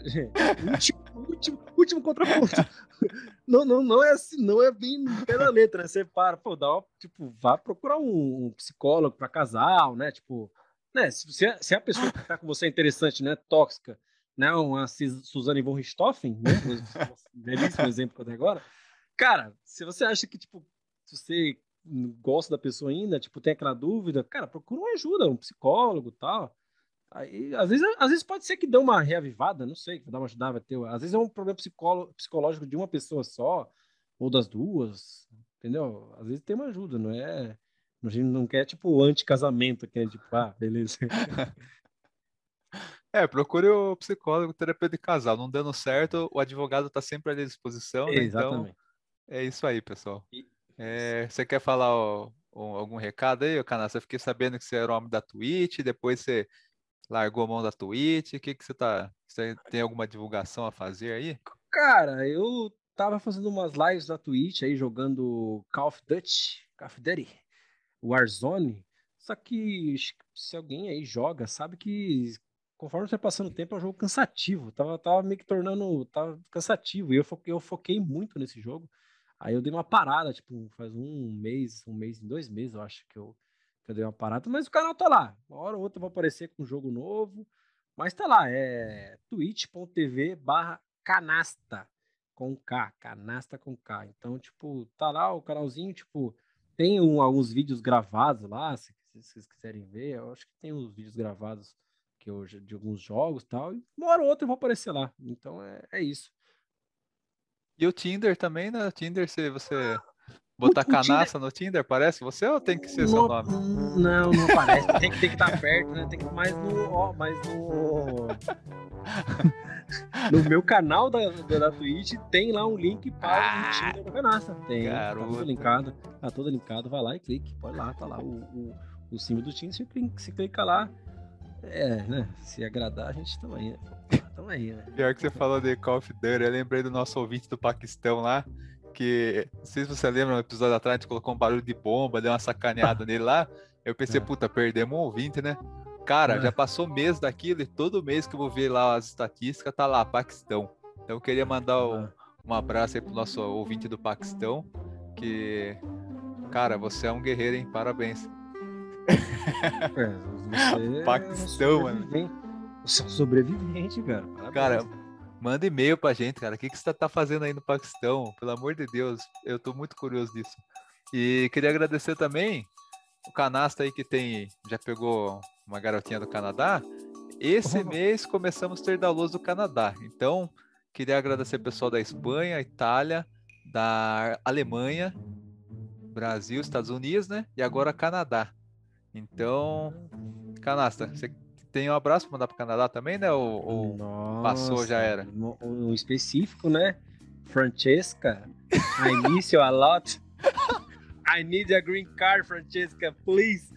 último, último, último contraponto. Não, não, não é assim, não é bem pela letra, né? Você para, pô, dá uma, tipo, vá procurar um, um psicólogo pra casal, né? Tipo, né? Se, se, se a pessoa que tá com você é interessante, né? Tóxica, né? Uma Suzane von Richthofen, né? Belíssimo exemplo até agora. Cara, se você acha que, tipo, se você gosta da pessoa ainda, tipo, tem aquela dúvida, cara, procura uma ajuda, um psicólogo tal. Aí, às vezes, às vezes pode ser que dê uma reavivada, não sei, que vai dar uma ajudada, vai ter. Às vezes é um problema psicológico de uma pessoa só, ou das duas, entendeu? Às vezes tem uma ajuda, não é. A gente não quer, tipo, anti-casamento, que é tipo, ah, beleza. É, procure o psicólogo, terapeuta de casal. Não dando certo, o advogado está sempre à disposição. Né? Então, é isso aí, pessoal. E, é, você quer falar ó, algum recado aí, Canassa? Eu fiquei sabendo que você era homem da Twitch, depois você largou a mão da Twitch. O que, que você tá. Você tem alguma divulgação a fazer aí? Cara, eu tava fazendo umas lives da Twitch aí, jogando Call of Duty, Call of Duty, Warzone. Só que se alguém aí joga, sabe que conforme você passando o tempo é um jogo cansativo. Tava, tava meio que tornando. Tava cansativo. E eu foquei, eu foquei muito nesse jogo. Aí eu dei uma parada, tipo, faz um mês, um mês, dois meses, eu acho que eu, que eu dei uma parada, mas o canal tá lá. Uma hora ou outra vai aparecer com um jogo novo, mas tá lá, é twitch.tv barra canasta com K, canasta com K. Então, tipo, tá lá o canalzinho, tipo, tem um, alguns vídeos gravados lá, se, se, vocês quiserem ver, eu acho que tem uns vídeos gravados que hoje de alguns jogos tal, e uma hora ou outra eu vou aparecer lá. Então é, é isso. E o Tinder também, né? O Tinder, se você botar Tinder... no Tinder, parece você ou tem que ser no, seu nome? Não, não parece. tem, que, tem que estar tá perto, né? Tem que mais no. Ó, mais no. no meu canal da, da, Twitch tem lá um link para ah, o Tinder da canasta. Tem. Garoto. Tá tudo linkado. Tá tudo linkado. Vai lá e clique. Pode lá, tá lá o, o, o símbolo do Tinder. Você clica, você clica lá. É, né? Se agradar, a gente também. Né? Tamo aí, né? Pior que você falou de Call of Duty, eu lembrei do nosso ouvinte do Paquistão lá, que, não sei se você lembra, no episódio atrás, a gente colocou um barulho de bomba, deu uma sacaneada nele lá. Eu pensei, é. puta, perdemos um ouvinte, né? Cara, é. já passou mês daquilo e todo mês que eu vou ver lá as estatísticas, tá lá, Paquistão. Então eu queria mandar um, um abraço aí pro nosso ouvinte do Paquistão, que, cara, você é um guerreiro, hein? Parabéns. É, Paquistão, mano. Você é um sobrevivente, cara. Parabéns. Cara, manda e-mail pra gente, cara. O que, que você tá fazendo aí no Paquistão? Pelo amor de Deus, eu tô muito curioso disso. E queria agradecer também o canasta aí que tem, já pegou uma garotinha do Canadá. Esse mês começamos a ter downloads do Canadá. Então, queria agradecer o pessoal da Espanha, Itália, da Alemanha, Brasil, Estados Unidos, né? E agora Canadá. Então, Canasta, você tem um abraço para mandar para o Canadá também, né? Ou, ou Nossa, passou, já era? Um específico, né? Francesca, I miss you a lot. I need a green card, Francesca, please.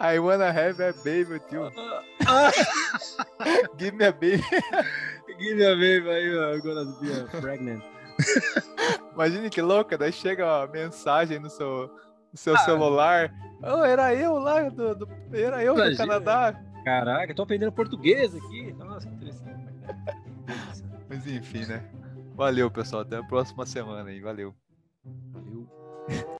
I wanna have a baby too. Give me a baby. Give me a baby, I'm gonna be pregnant. Imagine que louca, daí chega a mensagem no seu seu ah, celular. Oh, era eu lá, do, do era eu imagina. do Canadá. Caraca, tô aprendendo português aqui. Nossa, que interessante. Mas enfim, né? Valeu, pessoal. Até a próxima semana aí. Valeu. Valeu.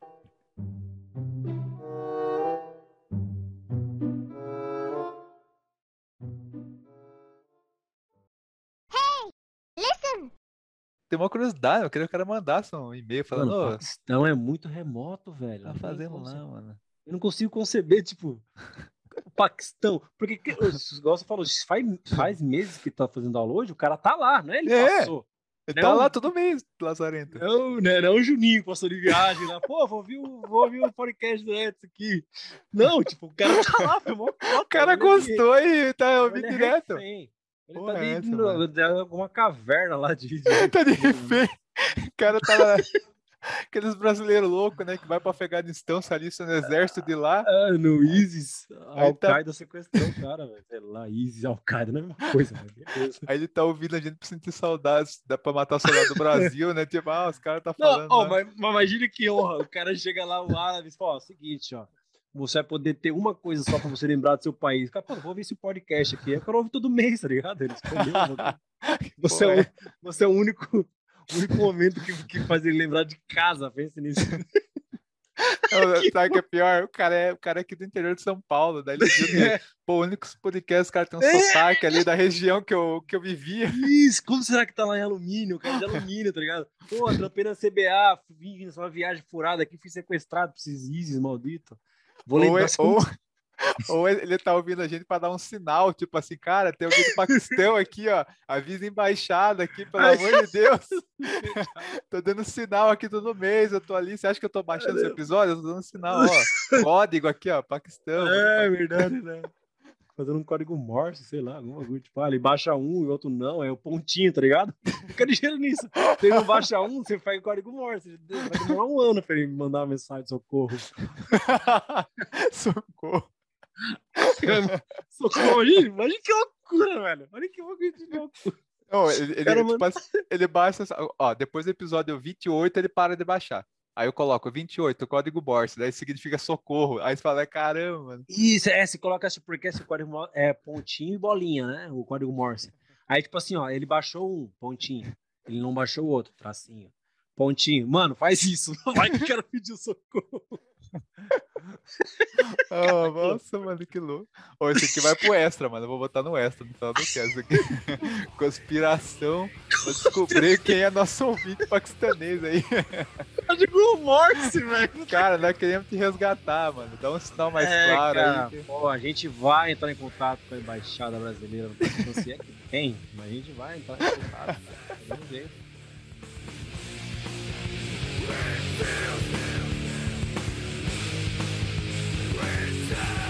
tem uma curiosidade, eu queria que o cara mandasse um e-mail falando. Mano, o Paquistão é muito remoto, velho. Tá fazendo lá, mano. Eu não consigo conceber, tipo, o Paquistão. Porque, igual você falou, faz, faz meses que tá fazendo download, o cara tá lá, não é? Ele é. passou. Ele não, tá lá todo mês, Lazarento. Não, né, não, o Juninho passou de viagem lá. Pô, vou ouvir, o, vou ouvir o podcast do Edson aqui. Não, tipo, o cara tá lá, mó O cara gostou e tá ouvindo é direto. Refém. Ele Porra, tá é de, alguma caverna lá de. tá de refém. O cara tá. Aqueles brasileiros loucos, né? Que vai pra Afeganistão, se alista no exército de lá. Ah, no ISIS. Al-Qaeda tá... sequestrou o cara, velho. Sei lá, ISIS, Al-Qaeda, não é a mesma coisa, velho. Aí ele tá ouvindo a gente pra sentir saudades. Dá pra matar o soldado do Brasil, né? Tipo, ah, os caras tá falando. Não, oh, mas, mas imagina que honra. O cara chega lá, o árabe, e fala: ó, seguinte, ó você vai poder ter uma coisa só pra você lembrar do seu país. Cara, pô, vou ver esse podcast aqui. Eu quero ouvir todo mês, tá ligado? Ele escolheu. você, é o, você é o único, único momento que, que faz ele lembrar de casa. Pense nisso. Sabe o que é pior? O cara é, o cara é aqui do interior de São Paulo. Daí ele viu que, é. pô, o único podcast, o cara tem um é. sotaque ali da região que eu, que eu vivia. Isso, como será que tá lá em alumínio? O cara é de alumínio, tá ligado? Pô, trampei na CBA, vim nessa viagem furada aqui, fui sequestrado por esses ISIS maldito. Vou lembrar ou, ou, ou, ele tá ouvindo a gente para dar um sinal, tipo assim, cara, tem alguém do Paquistão aqui, ó. Avisa embaixada aqui, pelo amor de Deus. tô dando sinal aqui todo mês, eu tô ali. Você acha que eu tô baixando esse episódio? Eu tô dando sinal, ó. Código aqui, ó, Paquistão. É, verdade, né? Fazendo um código Morse, sei lá, alguma coisa. Tipo, ah, ele baixa um e o outro não, é o pontinho, tá ligado? Fica ligeiro nisso. Se ele não baixa um, você faz código Morse. Vai demorar um ano pra ele mandar uma mensagem de socorro. socorro. socorro, imagina, imagina que loucura, velho. Olha que loucura. Não, ele, ele, tipo, ele baixa, ó, depois do episódio 28 ele para de baixar. Aí eu coloco 28, código Morse, daí significa socorro. Aí você fala, é, caramba. Isso, é, você coloca assim, porque esse código é pontinho e bolinha, né? O código Morse. Aí, tipo assim, ó, ele baixou um pontinho. Ele não baixou o outro, tracinho. Pontinho. Mano, faz isso. Vai que eu quero pedir socorro. oh, nossa, mano, que louco. Oh, esse aqui vai pro extra, mano. Eu vou botar no extra no final do cast aqui. Conspiração pra descobrir quem é nosso ouvinte paquistanês aí. Eu digo morte, velho. Cara, nós queremos te resgatar, mano. Dá um sinal mais é, claro cara, aí. Pô, a gente vai entrar em contato com a embaixada brasileira. Não sei se é que tem, mas a gente vai entrar em contato. Do jeito. Please